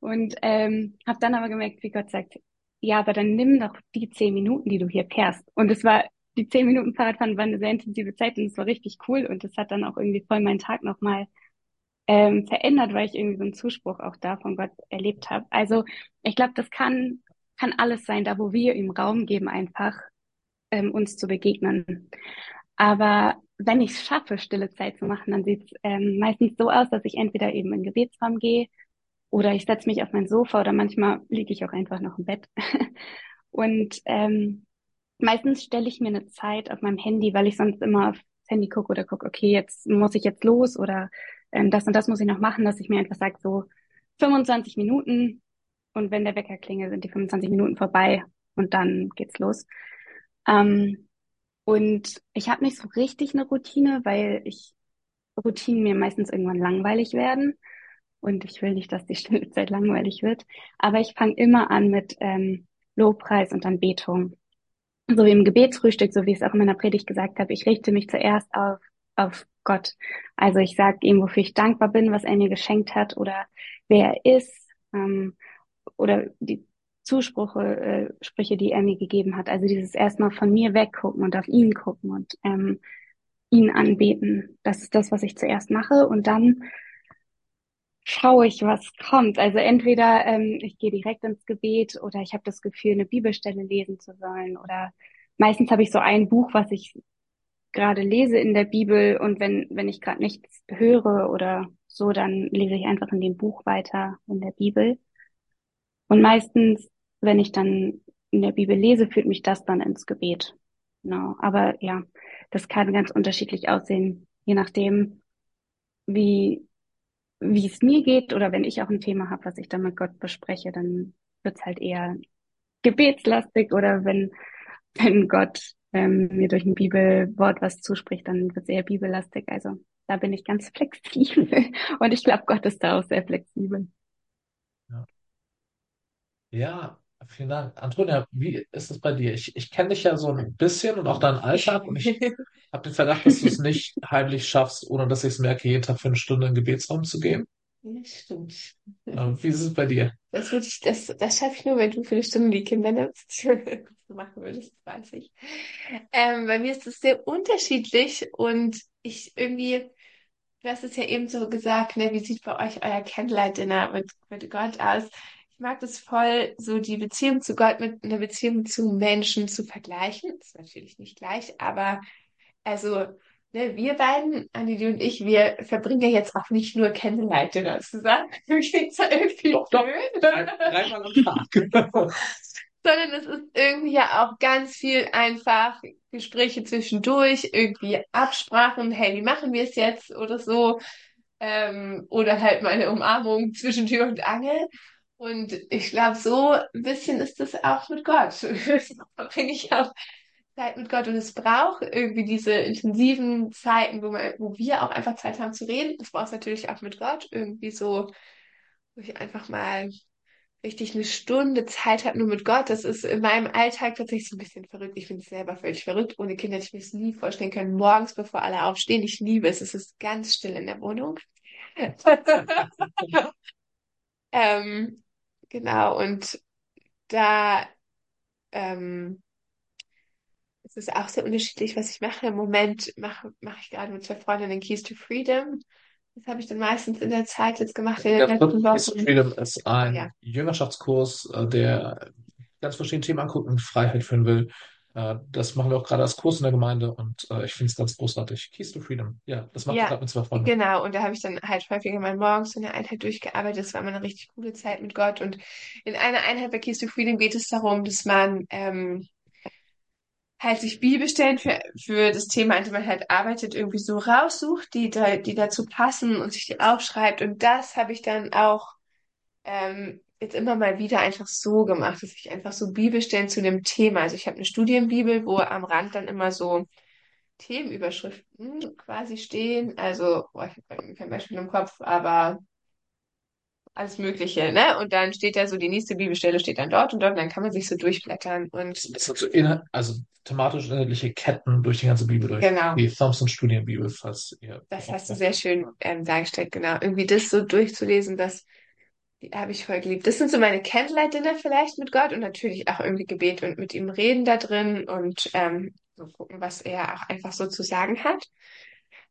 Und ähm, habe dann aber gemerkt, wie Gott sagt, ja, aber dann nimm doch die zehn Minuten, die du hier fährst. Und es war, die zehn Minuten Fahrradfahren war eine sehr intensive Zeit und es war richtig cool. Und es hat dann auch irgendwie voll meinen Tag nochmal ähm, verändert, weil ich irgendwie so einen Zuspruch auch da von Gott erlebt habe. Also ich glaube, das kann, kann alles sein, da wo wir ihm Raum geben, einfach ähm, uns zu begegnen. Aber wenn ich es schaffe, stille Zeit zu machen, dann sieht es ähm, meistens so aus, dass ich entweder eben in den Gebetsraum gehe oder ich setze mich auf mein Sofa oder manchmal liege ich auch einfach noch im Bett. (laughs) Und ähm, meistens stelle ich mir eine Zeit auf meinem Handy, weil ich sonst immer aufs Handy gucke oder gucke, okay, jetzt muss ich jetzt los oder ähm, das und das muss ich noch machen, dass ich mir einfach sage, so 25 Minuten und wenn der Wecker klingelt, sind die 25 Minuten vorbei und dann geht's los. Ähm, und ich habe nicht so richtig eine Routine, weil ich Routinen mir meistens irgendwann langweilig werden und ich will nicht, dass die (laughs) stille Zeit langweilig wird. Aber ich fange immer an mit ähm, Lobpreis und Anbetung. So wie im Gebetsfrühstück, so wie ich es auch in meiner Predigt gesagt habe, ich richte mich zuerst auf, auf Gott. Also ich sage ihm, wofür ich dankbar bin, was er mir geschenkt hat oder wer er ist ähm, oder die Zusprüche, äh, Sprüche, die er mir gegeben hat. Also dieses erstmal von mir weggucken und auf ihn gucken und ähm, ihn anbeten. Das ist das, was ich zuerst mache und dann schaue ich, was kommt. Also entweder ähm, ich gehe direkt ins Gebet oder ich habe das Gefühl, eine Bibelstelle lesen zu sollen oder meistens habe ich so ein Buch, was ich gerade lese in der Bibel und wenn, wenn ich gerade nichts höre oder so, dann lese ich einfach in dem Buch weiter in der Bibel. Und meistens, wenn ich dann in der Bibel lese, führt mich das dann ins Gebet. Genau. Aber ja, das kann ganz unterschiedlich aussehen, je nachdem, wie, wie es mir geht oder wenn ich auch ein Thema habe, was ich dann mit Gott bespreche, dann wird's halt eher gebetslastig oder wenn, wenn Gott ähm, mir durch ein Bibelwort was zuspricht, dann wird es eher bibellastig. Also da bin ich ganz (laughs) flexibel und ich glaube, Gott ist da auch sehr flexibel. Ja. ja, vielen Dank. Antonia, wie ist es bei dir? Ich, ich kenne dich ja so ein bisschen und auch deinen Alltag und ich (laughs) habe den Verdacht, dass du es nicht heimlich schaffst, ohne dass ich es merke, jeden Tag für eine Stunde in den Gebetsraum zu gehen. Ja, stimmt. Wie ist es bei dir? Das, würde ich, das, das schaffe ich nur, wenn du für eine Stunde die Kinder nimmst. (laughs) machen würdest, weiß ich. Ähm, bei mir ist es sehr unterschiedlich und ich irgendwie, du hast es ja eben so gesagt, ne, wie sieht bei euch euer Candlelight Dinner mit, mit Gott aus? Ich mag das voll, so die Beziehung zu Gott mit einer Beziehung zu Menschen zu vergleichen. Das ist natürlich nicht gleich, aber also, ne, wir beiden, Anneli und ich, wir verbringen ja jetzt auch nicht nur Candlelight-Dinner zusammen. Klingt zwar irgendwie Doch, doch. blöd. Dreimal am Tag. (laughs) sondern es ist irgendwie ja auch ganz viel einfach Gespräche zwischendurch, irgendwie Absprachen, hey, wie machen wir es jetzt oder so, ähm, oder halt mal eine Umarmung zwischen Tür und Angel. Und ich glaube, so ein bisschen ist das auch mit Gott. (laughs) Verbringe ich auch Zeit mit Gott und es braucht irgendwie diese intensiven Zeiten, wo, man, wo wir auch einfach Zeit haben zu reden. Das braucht es natürlich auch mit Gott, irgendwie so, wo ich einfach mal richtig eine Stunde Zeit habe nur mit Gott. Das ist in meinem Alltag tatsächlich so ein bisschen verrückt. Ich finde es selber völlig verrückt. Ohne Kinder hätte ich mir es nie vorstellen können. Morgens, bevor alle aufstehen, ich liebe es. Es ist ganz still in der Wohnung. (laughs) (laughs) ähm, genau, und da ähm, es ist auch sehr unterschiedlich, was ich mache. Im Moment mache mache ich gerade mit zwei Freundinnen Keys to Freedom. Das habe ich dann meistens in der Zeit jetzt gemacht, in den Ja, letzten Keys to. Freedom ist ein Ja. Jüngerschaftskurs, äh, der ganz verschiedene Themen anguckt und Freiheit führen will. Äh, Das machen wir auch gerade als Kurs in der Gemeinde und äh, ich finde es ganz großartig. Keys to Freedom. Ja, das macht Ja, gerade mit zwei Freunden. genau. Und da habe ich dann halt häufiger mal morgens so eine Einheit durchgearbeitet. Das war immer eine richtig coole Zeit mit Gott. Und in einer Einheit bei Keys to Freedom geht es darum, dass man ähm, halt sich Bibelstellen für, für das Thema, an dem man halt arbeitet, irgendwie so raussucht, die da, die dazu passen und sich die aufschreibt. Und das habe ich dann auch ähm, jetzt immer mal wieder einfach so gemacht, dass ich einfach so Bibelstellen zu dem Thema, also ich habe eine Studienbibel, wo am Rand dann immer so Themenüberschriften quasi stehen. Also, boah, ich habe kein Beispiel im Kopf, aber alles Mögliche, ne? Und dann steht da so, die nächste Bibelstelle steht dann dort und dort, und dann kann man sich so durchblättern und Das sind so inhalt, also thematisch inhaltliche Ketten durch die ganze Bibel durch. genau. Die Thompson Studienbibel, falls ihr Das hast du sehr schön ähm, dargestellt, genau. Irgendwie das so durchzulesen, das habe ich voll geliebt. Das sind so meine Candlelight-Dinner vielleicht mit Gott und natürlich auch irgendwie Gebet und mit ihm reden da drin und ähm, so gucken, was er auch einfach so zu sagen hat.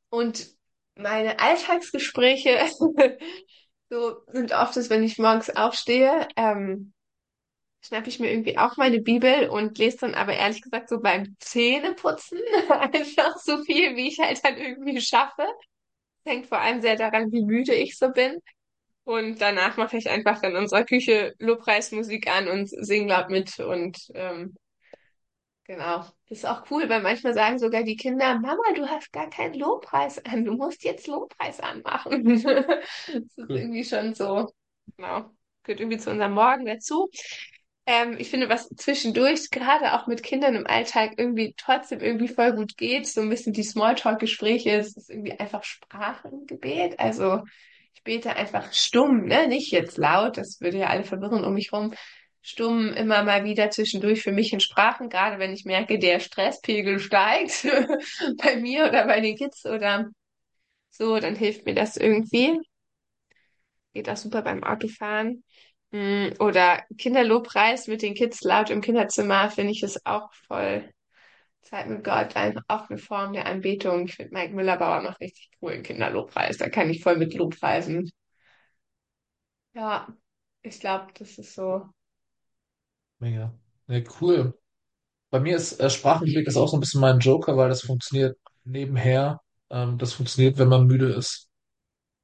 Und meine Alltagsgespräche (laughs) so sind oft, dass wenn ich morgens aufstehe, ähm, schnappe ich mir irgendwie auch meine Bibel und lese dann aber ehrlich gesagt so beim Zähneputzen (laughs) einfach so viel, wie ich halt dann irgendwie schaffe. Hängt vor allem sehr daran, wie müde ich so bin. Und danach mache ich einfach in unserer Küche Lobpreismusik an und singe laut mit. Und ähm, genau, das ist auch cool, weil manchmal sagen sogar die Kinder, Mama, du hast gar keinen Lobpreis an, du musst jetzt Lobpreis anmachen. (laughs) Das ist Cool. irgendwie schon so, genau, gehört irgendwie zu unserem Morgen dazu. Ähm, ich finde, was zwischendurch, gerade auch mit Kindern im Alltag, irgendwie trotzdem irgendwie voll gut geht, so ein bisschen die Smalltalk-Gespräche, es ist irgendwie einfach Sprachengebet. Also ich bete einfach stumm, ne? Nicht jetzt laut, das würde ja alle verwirren um mich rum. Stumm immer mal wieder zwischendurch für mich in Sprachen, gerade wenn ich merke, der Stresspegel steigt (laughs) bei mir oder bei den Kids oder so, dann hilft mir das irgendwie. Geht auch super beim Autofahren. Mm, Oder Kinderlobpreis mit den Kids laut im Kinderzimmer, finde ich es auch voll. Zeit mit Gott, auch eine Form der Anbetung. Ich finde, Mike Müller-Bauer macht richtig coolen Kinderlobpreis. Da kann ich voll mit lobpreisen. Ja, ich glaube, das ist so. Mega. Ja, cool. Bei mir ist äh, Sprachengebet ist auch so ein bisschen mein Joker, weil das funktioniert nebenher. Ähm, das funktioniert, wenn man müde ist.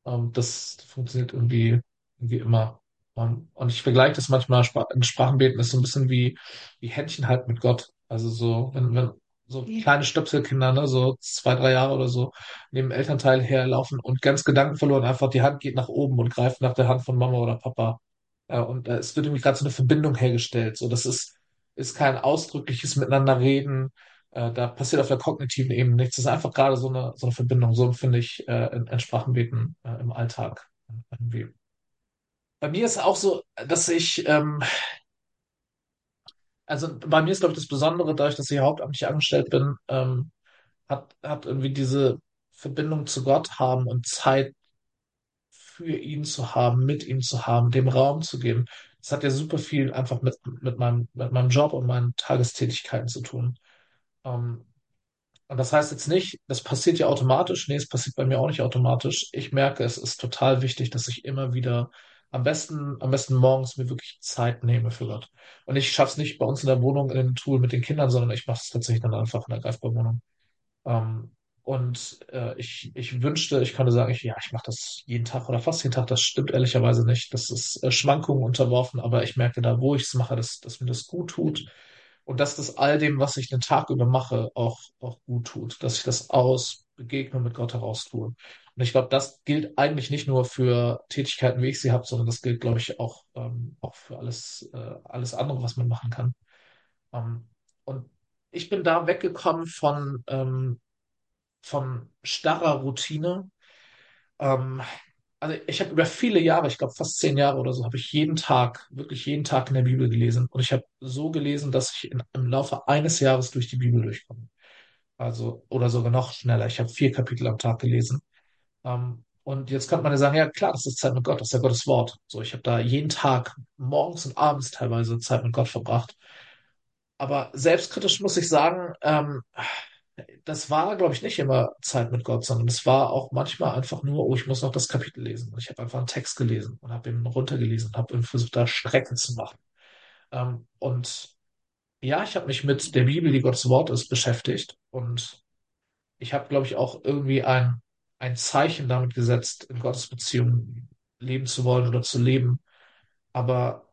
Ähm, das funktioniert irgendwie, irgendwie immer. Ähm, und ich vergleiche das manchmal, Spra ein Sprachenbeten ist so ein bisschen wie, wie Händchen halten mit Gott. Also so, wenn, wenn so Ja. kleine Stöpselkinder, ne, so zwei, drei Jahre oder so, neben dem Elternteil herlaufen und ganz gedankenverloren einfach die Hand geht nach oben und greift nach der Hand von Mama oder Papa. Ja, und äh, es wird irgendwie gerade so eine Verbindung hergestellt. So, das ist, ist kein ausdrückliches Miteinander reden. Äh, da passiert auf der kognitiven Ebene nichts. Das ist einfach gerade so eine, so eine Verbindung. So empfinde ich äh, in, in Sprachenbeten äh, im Alltag. Irgendwie. Bei mir ist auch so, dass ich, ähm, also bei mir ist, glaube ich, das Besondere, dadurch, dass ich hauptamtlich angestellt bin, ähm, hat, hat irgendwie diese Verbindung zu Gott haben und Zeit für ihn zu haben, mit ihm zu haben, dem Raum zu geben. Das hat ja super viel einfach mit, mit meinem, mit meinem Job und meinen Tagestätigkeiten zu tun. Ähm, und das heißt jetzt nicht, das passiert ja automatisch. Nee, es passiert bei mir auch nicht automatisch. Ich merke, es ist total wichtig, dass ich immer wieder am besten, am besten morgens mir wirklich Zeit nehme für Gott. Und ich schaff's nicht bei uns in der Wohnung in dem Tool mit den Kindern, sondern ich mache es tatsächlich dann einfach in der Greifbar-Wohnung. Ähm, und äh, ich, ich wünschte, ich könnte sagen, ich, ja, ich mache das jeden Tag oder fast jeden Tag. Das stimmt ehrlicherweise nicht. Das ist äh, Schwankungen unterworfen, aber ich merke da, wo ich es mache, dass, dass mir das gut tut und dass das all dem, was ich den Tag über mache, auch, auch gut tut. Dass ich das aus Begegnung mit Gott heraus tue. Und ich glaube, das gilt eigentlich nicht nur für Tätigkeiten, wie ich sie habe, sondern das gilt, glaube ich, auch, ähm, auch für alles, äh, alles andere, was man machen kann. Ähm, und ich bin da weggekommen von, ähm, von starrer Routine. Ähm, also ich habe über viele Jahre, ich glaube fast zehn Jahre oder so, habe ich jeden Tag, wirklich jeden Tag in der Bibel gelesen. Und ich habe so gelesen, dass ich in, im Laufe eines Jahres durch die Bibel durchkomme. Also, oder sogar noch schneller. Ich habe vier Kapitel am Tag gelesen. Ähm, und jetzt könnte man ja sagen, ja klar, das ist Zeit mit Gott, das ist ja Gottes Wort. So, ich habe da jeden Tag morgens und abends teilweise Zeit mit Gott verbracht. Aber selbstkritisch muss ich sagen, ähm, das war, glaube ich, nicht immer Zeit mit Gott, sondern es war auch manchmal einfach nur, oh, ich muss noch das Kapitel lesen. Und ich habe einfach einen Text gelesen und habe ihn runtergelesen und habe versucht, da Strecken zu machen. Ähm, und ja, ich habe mich mit der Bibel, die Gottes Wort ist, beschäftigt. Und ich habe, glaube ich, auch irgendwie ein, ein Zeichen damit gesetzt, in Gottes Beziehung leben zu wollen oder zu leben. Aber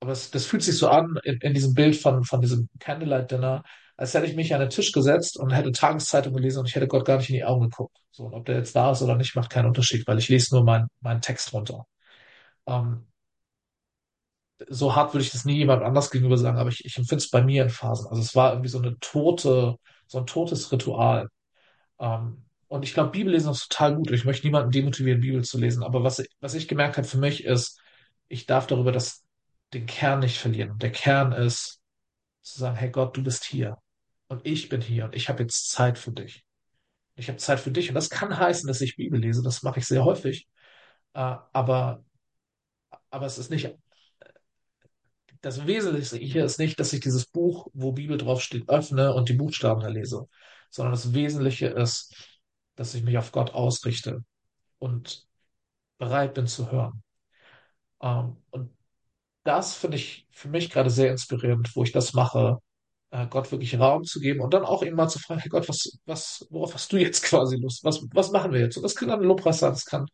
aber es, das fühlt sich so an in, in diesem Bild von, von diesem Candlelight Dinner, als hätte ich mich an den Tisch gesetzt und hätte Tageszeitung gelesen und ich hätte Gott gar nicht in die Augen geguckt. So, und ob der jetzt da ist oder nicht, macht keinen Unterschied, weil ich lese nur meinen meinen Text runter. Ähm, so hart würde ich das nie jemand anders gegenüber sagen, aber ich, ich empfinde es bei mir in Phasen. Also es war irgendwie so eine tote, so ein totes Ritual. Ähm, und ich glaube, Bibellesen ist total gut. Ich möchte niemanden demotivieren, Bibel zu lesen. Aber was, was ich gemerkt habe für mich ist, ich darf darüber das, den Kern nicht verlieren. Und der Kern ist zu sagen, hey Gott, du bist hier. Und ich bin hier und ich habe jetzt Zeit für dich. Ich habe Zeit für dich. Und das kann heißen, dass ich Bibel lese. Das mache ich sehr häufig. Äh, aber, aber es ist nicht das Wesentliche hier ist nicht, dass ich dieses Buch, wo Bibel draufsteht, öffne und die Buchstaben lese, sondern das Wesentliche ist, dass ich mich auf Gott ausrichte und bereit bin zu hören. Ähm, und das finde ich für mich gerade sehr inspirierend, wo ich das mache, äh, Gott wirklich Raum zu geben und dann auch eben mal zu fragen, hey Gott, was, was, worauf hast du jetzt (laughs) quasi Lust? Was, was machen wir jetzt? Und das kann dann Lobpreis sein, das kann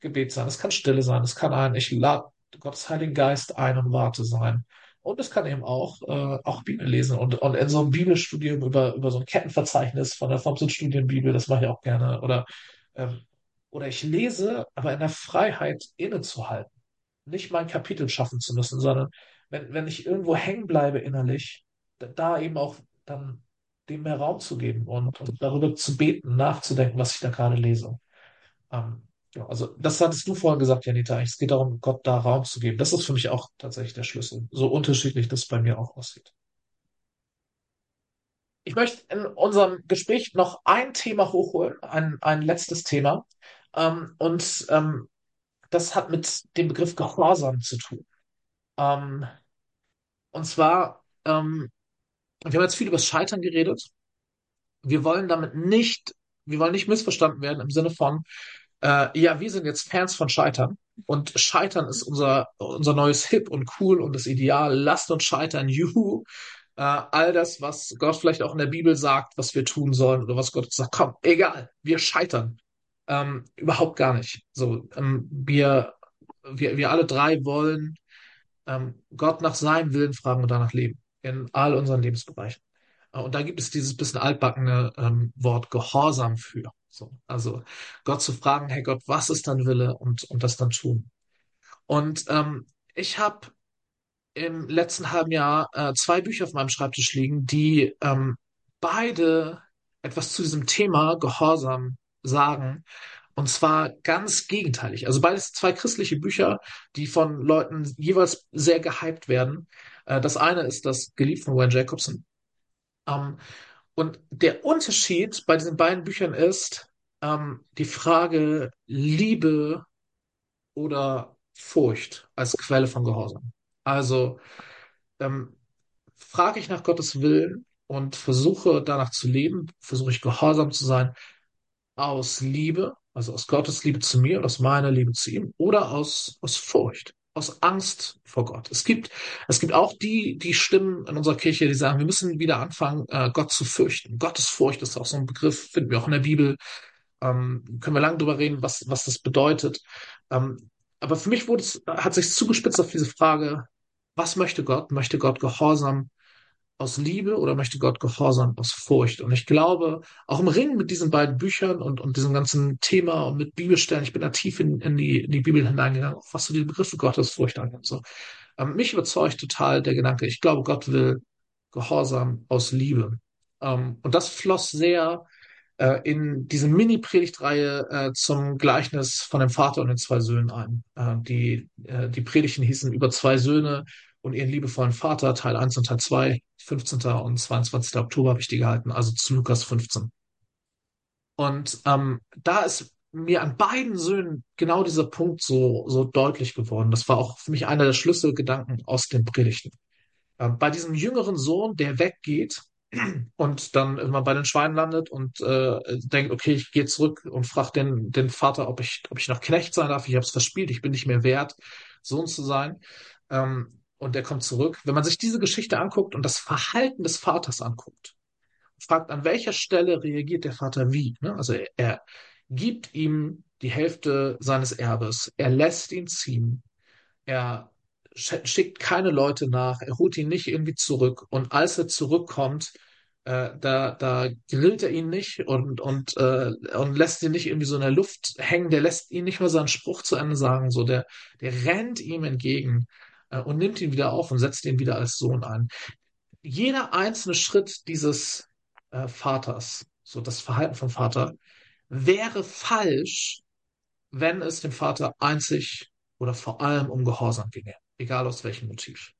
Gebet sein, das kann Stille sein, das kann ein, ich lade Gottes Heiligen Geist ein und warte sein. Und es kann eben auch, äh, auch Bibel lesen und, und in so einem Bibelstudium über, über so ein Kettenverzeichnis von der Thompson Studienbibel, das mache ich auch gerne. Oder, ähm, oder ich lese, aber in der Freiheit innezuhalten. Nicht mein Kapitel schaffen zu müssen, sondern wenn, wenn ich irgendwo hängen bleibe innerlich, da, eben auch dann dem mehr Raum zu geben und, und darüber zu beten, nachzudenken, was ich da gerade lese. Ähm, ja, also das hattest du vorhin gesagt, Janita. Es geht darum, Gott da Raum zu geben. Das ist für mich auch tatsächlich der Schlüssel. So unterschiedlich das bei mir auch aussieht. Ich möchte in unserem Gespräch noch ein Thema hochholen, ein, ein letztes Thema. Ähm, und ähm, das hat mit dem Begriff Gehorsam zu tun. Ähm, und zwar, ähm, wir haben jetzt viel über das Scheitern geredet. Wir wollen damit nicht, wir wollen nicht missverstanden werden im Sinne von, äh, ja, wir sind jetzt Fans von Scheitern und Scheitern ist unser, unser neues Hip und cool und das Ideal. Lasst uns scheitern, juhu. Äh, all das, was Gott vielleicht auch in der Bibel sagt, was wir tun sollen oder was Gott sagt, komm, egal, wir scheitern. Ähm, überhaupt gar nicht. So, ähm, wir, wir, wir alle drei wollen ähm, Gott nach seinem Willen fragen und danach leben. In all unseren Lebensbereichen. Äh, und da gibt es dieses bisschen altbackene ähm, Wort Gehorsam für. So, also Gott zu fragen, hey Gott, was ist dein Wille und, und das dann tun. Und ähm, ich habe im letzten halben Jahr äh, zwei Bücher auf meinem Schreibtisch liegen, die ähm, beide etwas zu diesem Thema Gehorsam sagen. Und zwar ganz gegenteilig. Also beides zwei christliche Bücher, die von Leuten jeweils sehr gehypt werden. Äh, das eine ist das Geliebt von Wayne Jacobson. Ähm, und der Unterschied bei diesen beiden Büchern ist ähm, die Frage Liebe oder Furcht als Quelle von Gehorsam. Also ähm, frage ich nach Gottes Willen und versuche danach zu leben, versuche ich gehorsam zu sein aus Liebe Also aus Gottes Liebe zu mir und aus meiner Liebe zu ihm oder aus, aus Furcht, aus Angst vor Gott. Es gibt, es gibt auch die, die Stimmen in unserer Kirche, die sagen, wir müssen wieder anfangen, äh, Gott zu fürchten. Gottesfurcht ist auch so ein Begriff, finden wir auch in der Bibel. Ähm, können wir lange drüber reden, was, was das bedeutet. Ähm, aber für mich wurde es, hat sich zugespitzt auf diese Frage, was möchte Gott? Möchte Gott Gehorsam aus Liebe oder möchte Gott Gehorsam aus Furcht? Und ich glaube, auch im Ringen mit diesen beiden Büchern und, und diesem ganzen Thema und mit Bibelstellen, ich bin da tief in, in, die, in die Bibel hineingegangen, was so die Begriffe Gottesfurcht angeht. So. Ähm, mich überzeugt total der Gedanke, ich glaube, Gott will Gehorsam aus Liebe. Ähm, und das floss sehr äh, in diese Mini-Predigtreihe äh, zum Gleichnis von dem Vater und den zwei Söhnen ein. Äh, die, äh, die Predigten hießen über zwei Söhne und ihren liebevollen Vater, Teil 1 und Teil 2, 15. und 22. Oktober habe ich die gehalten, also zu Lukas 15. Und ähm, da ist mir an beiden Söhnen genau dieser Punkt so, so deutlich geworden. Das war auch für mich einer der Schlüsselgedanken aus den Predigten. Äh, bei diesem jüngeren Sohn, der weggeht, (clears throat) und dann irgendwann bei den Schweinen landet und äh, denkt, okay, ich gehe zurück und frage den, den Vater, ob ich, ob ich noch Knecht sein darf. Ich habe es verspielt, ich bin nicht mehr wert, Sohn zu sein. Ähm, und der kommt zurück. Wenn man sich diese Geschichte anguckt und das Verhalten des Vaters anguckt, fragt, an welcher Stelle reagiert der Vater wie? Ne? Also er, er gibt ihm die Hälfte seines Erbes, er lässt ihn ziehen, er schickt keine Leute nach, er holt ihn nicht irgendwie zurück. Und als er zurückkommt, äh, da, da grillt er ihn nicht und, und, äh, und lässt ihn nicht irgendwie so in der Luft hängen, der lässt ihn nicht mal seinen Spruch zu Ende sagen, so der, der rennt ihm entgegen äh, und nimmt ihn wieder auf und setzt ihn wieder als Sohn ein. Jeder einzelne Schritt dieses äh, Vaters, so das Verhalten vom Vater, wäre falsch, wenn es dem Vater einzig oder vor allem um Gehorsam ginge egal aus welchem Motiv.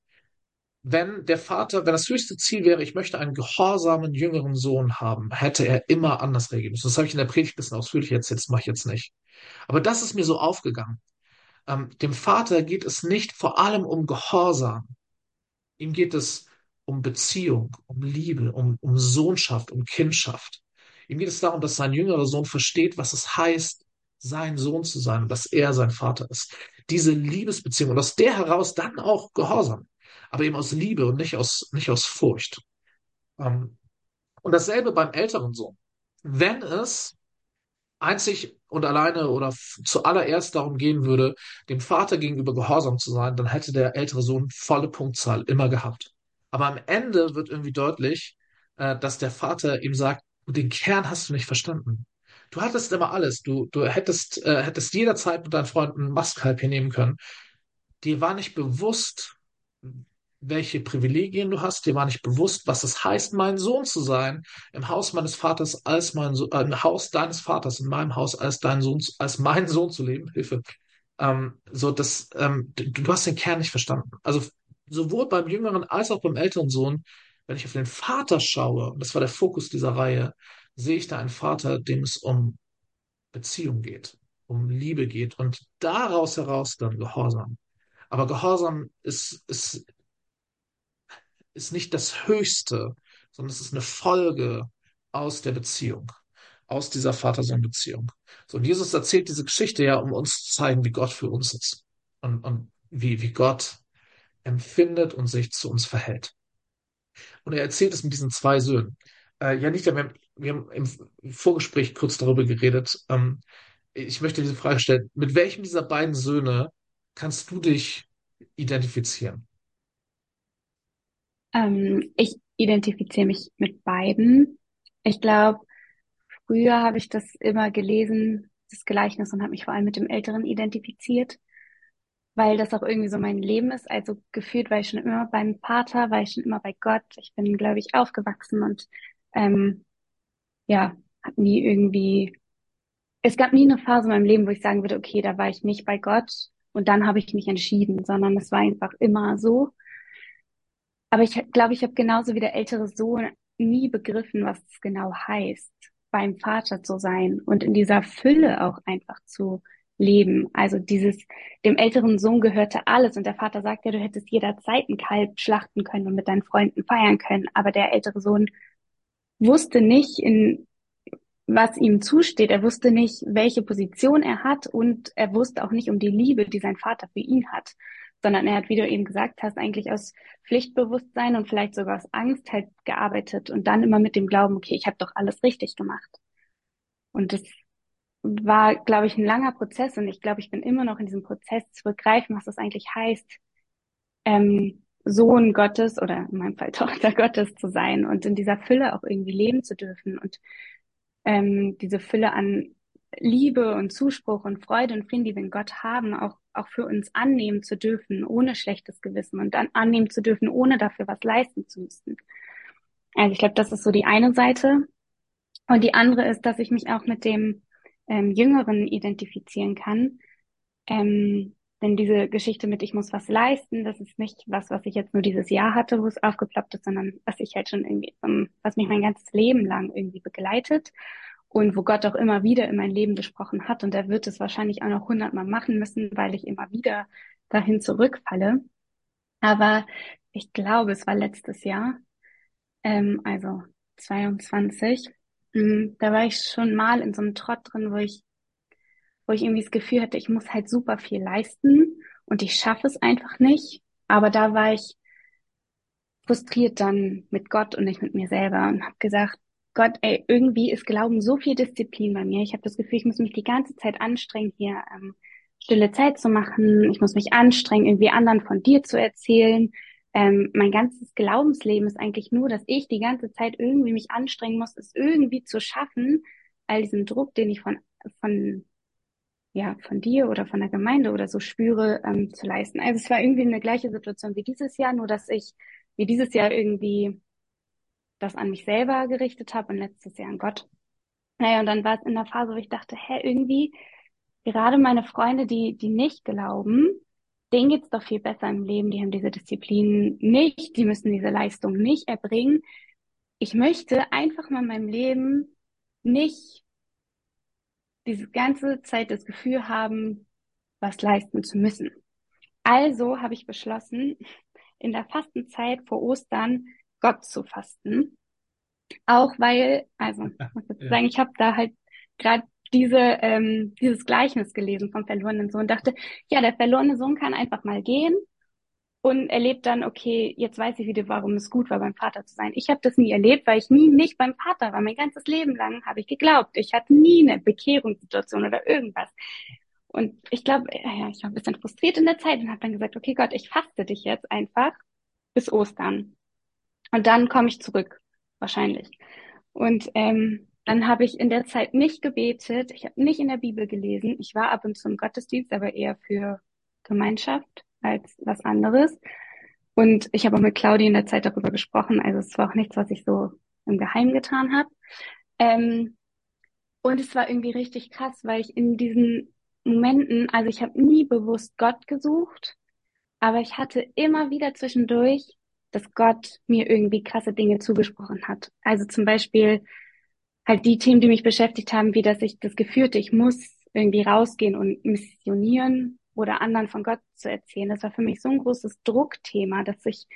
Wenn der Vater, wenn das höchste Ziel wäre, ich möchte einen gehorsamen jüngeren Sohn haben, hätte er immer anders reagieren müssen. Das habe ich in der Predigt ein bisschen ausführlich erzählt, das mache ich jetzt nicht. Aber das ist mir so aufgegangen. Ähm, dem Vater geht es nicht vor allem um Gehorsam. Ihm geht es um Beziehung, um Liebe, um, um Sohnschaft, um Kindschaft. Ihm geht es darum, dass sein jüngerer Sohn versteht, was es heißt, sein Sohn zu sein und dass er sein Vater ist. Diese Liebesbeziehung und aus der heraus dann auch Gehorsam, aber eben aus Liebe und nicht aus, nicht aus Furcht. Ähm, und dasselbe beim älteren Sohn. Wenn es einzig und alleine oder zuallererst darum gehen würde, dem Vater gegenüber gehorsam zu sein, dann hätte der ältere Sohn volle Punktzahl immer gehabt. Aber am Ende wird irgendwie deutlich, äh, dass der Vater ihm sagt, den Kern hast du nicht verstanden. Du hattest immer alles. Du, du hättest, äh, hättest jederzeit mit deinen Freunden Mastkalb hier nehmen können. Dir war nicht bewusst, welche Privilegien du hast. Dir war nicht bewusst, was es heißt, mein Sohn zu sein, im Haus meines Vaters als mein Sohn, äh, im Haus deines Vaters, in meinem Haus als dein Sohn, als mein Sohn zu leben. Hilfe. Ähm, so, das, ähm, du, du hast den Kern nicht verstanden. Also sowohl beim jüngeren als auch beim älteren Sohn, wenn ich auf den Vater schaue, und das war der Fokus dieser Reihe, sehe ich da einen Vater, dem es um Beziehung geht, um Liebe geht und daraus heraus dann Gehorsam. Aber Gehorsam ist, ist, ist nicht das Höchste, sondern es ist eine Folge aus der Beziehung, aus dieser Vater-Sohn-Beziehung. So, und Jesus erzählt diese Geschichte ja, um uns zu zeigen, wie Gott für uns ist und, und wie, wie Gott empfindet und sich zu uns verhält. Und er erzählt es mit diesen zwei Söhnen. Äh, ja, nicht, wir haben, wir haben im Vorgespräch kurz darüber geredet. Ähm, ich möchte diese Frage stellen. Mit welchem dieser beiden Söhne kannst du dich identifizieren? Ähm, ich identifiziere mich mit beiden. Ich glaube, früher habe ich das immer gelesen, das Gleichnis, und habe mich vor allem mit dem Älteren identifiziert, weil das auch irgendwie so mein Leben ist. Also gefühlt war ich schon immer beim Vater, war ich schon immer bei Gott. Ich bin, glaube ich, aufgewachsen und ähm, ja, hat nie irgendwie, es gab nie eine Phase in meinem Leben, wo ich sagen würde, okay, da war ich nicht bei Gott und dann habe ich mich entschieden, sondern es war einfach immer so. Aber ich glaube, ich habe genauso wie der ältere Sohn nie begriffen, was es genau heißt, beim Vater zu sein und in dieser Fülle auch einfach zu leben. Also dieses, dem älteren Sohn gehörte alles und der Vater sagt ja, du hättest jederzeit ein Kalb schlachten können und mit deinen Freunden feiern können, aber der ältere Sohn wusste nicht, in was ihm zusteht. Er wusste nicht, welche Position er hat und er wusste auch nicht um die Liebe, die sein Vater für ihn hat, sondern er hat, wie du eben gesagt hast, eigentlich aus Pflichtbewusstsein und vielleicht sogar aus Angst halt gearbeitet und dann immer mit dem Glauben, okay, ich habe doch alles richtig gemacht. Und das war, glaube ich, ein langer Prozess und ich glaube, ich bin immer noch in diesem Prozess zu begreifen, was das eigentlich heißt, ähm, Sohn Gottes oder in meinem Fall (laughs) Tochter Gottes zu sein und in dieser Fülle auch irgendwie leben zu dürfen und ähm, diese Fülle an Liebe und Zuspruch und Freude und Frieden, die wir in Gott haben, auch, auch für uns annehmen zu dürfen, ohne schlechtes Gewissen und dann annehmen zu dürfen, ohne dafür was leisten zu müssen. Also ich glaube, das ist so die eine Seite. Und die andere ist, dass ich mich auch mit dem ähm, Jüngeren identifizieren kann. Ähm, denn diese Geschichte mit ich muss was leisten, das ist nicht was, was ich jetzt nur dieses Jahr hatte, wo es aufgeploppt ist, sondern was ich halt schon irgendwie, um, was mich mein ganzes Leben lang irgendwie begleitet und wo Gott auch immer wieder in mein Leben gesprochen hat. Und er wird es wahrscheinlich auch noch hundertmal machen müssen, weil ich immer wieder dahin zurückfalle. Aber ich glaube, es war letztes Jahr, ähm, also 22, mh, hm, da war ich schon mal in so einem Trott drin, wo ich wo ich irgendwie das Gefühl hatte, ich muss halt super viel leisten und ich schaffe es einfach nicht. Aber da war ich frustriert dann mit Gott und nicht mit mir selber und habe gesagt, Gott, ey, irgendwie ist Glauben so viel Disziplin bei mir. Ich habe das Gefühl, ich muss mich die ganze Zeit anstrengen, hier ähm, stille Zeit zu machen. Ich muss mich anstrengen, irgendwie anderen von dir zu erzählen. Ähm, mein ganzes Glaubensleben ist eigentlich nur, dass ich die ganze Zeit irgendwie mich anstrengen muss, es irgendwie zu schaffen, all diesen Druck, den ich von, von ja, von dir oder von der Gemeinde oder so spüre, ähm, zu leisten. Also es war irgendwie eine gleiche Situation wie dieses Jahr, nur dass ich wie dieses Jahr irgendwie das an mich selber gerichtet habe und letztes Jahr an Gott. Naja, und dann war es in der Phase, wo ich dachte, hä, irgendwie, gerade meine Freunde, die, die nicht glauben, denen geht's doch viel besser im Leben, die haben diese Disziplin nicht, die müssen diese Leistung nicht erbringen. Ich möchte einfach mal in meinem Leben nicht diese ganze Zeit das Gefühl haben, was leisten zu müssen. Also habe ich beschlossen, in der Fastenzeit vor Ostern Gott zu fasten. Auch weil, also (laughs) ich muss jetzt sagen, ich habe da halt gerade diese ähm, dieses Gleichnis gelesen vom verlorenen Sohn dachte, ja, der verlorene Sohn kann einfach mal gehen und erlebt dann, okay, jetzt weiß ich wieder, warum es gut war, beim Vater zu sein. Ich habe das nie erlebt, weil ich nie nicht beim Vater war. Mein ganzes Leben lang habe ich geglaubt. Ich hatte nie eine Bekehrungssituation oder irgendwas. Und ich glaube, ja, ich war ein bisschen frustriert in der Zeit und habe dann gesagt, okay Gott, ich faste dich jetzt einfach bis Ostern. Und dann komme ich zurück, wahrscheinlich. Und ähm, dann habe ich in der Zeit nicht gebetet, ich habe nicht in der Bibel gelesen. Ich war ab und zu im Gottesdienst, aber eher für Gemeinschaft als was anderes. Und ich habe auch mit Claudia in der Zeit darüber gesprochen. Also es war auch nichts, was ich so im Geheimen getan habe. Ähm, und es war irgendwie richtig krass, weil ich in diesen Momenten, also ich habe nie bewusst Gott gesucht, aber ich hatte immer wieder zwischendurch, dass Gott mir irgendwie krasse Dinge zugesprochen hat. Also zum Beispiel halt die Themen, die mich beschäftigt haben, wie dass ich das Gefühl hatte, ich muss irgendwie rausgehen und missionieren oder anderen von Gott zu erzählen. Das war für mich so ein großes Druckthema, dass ich,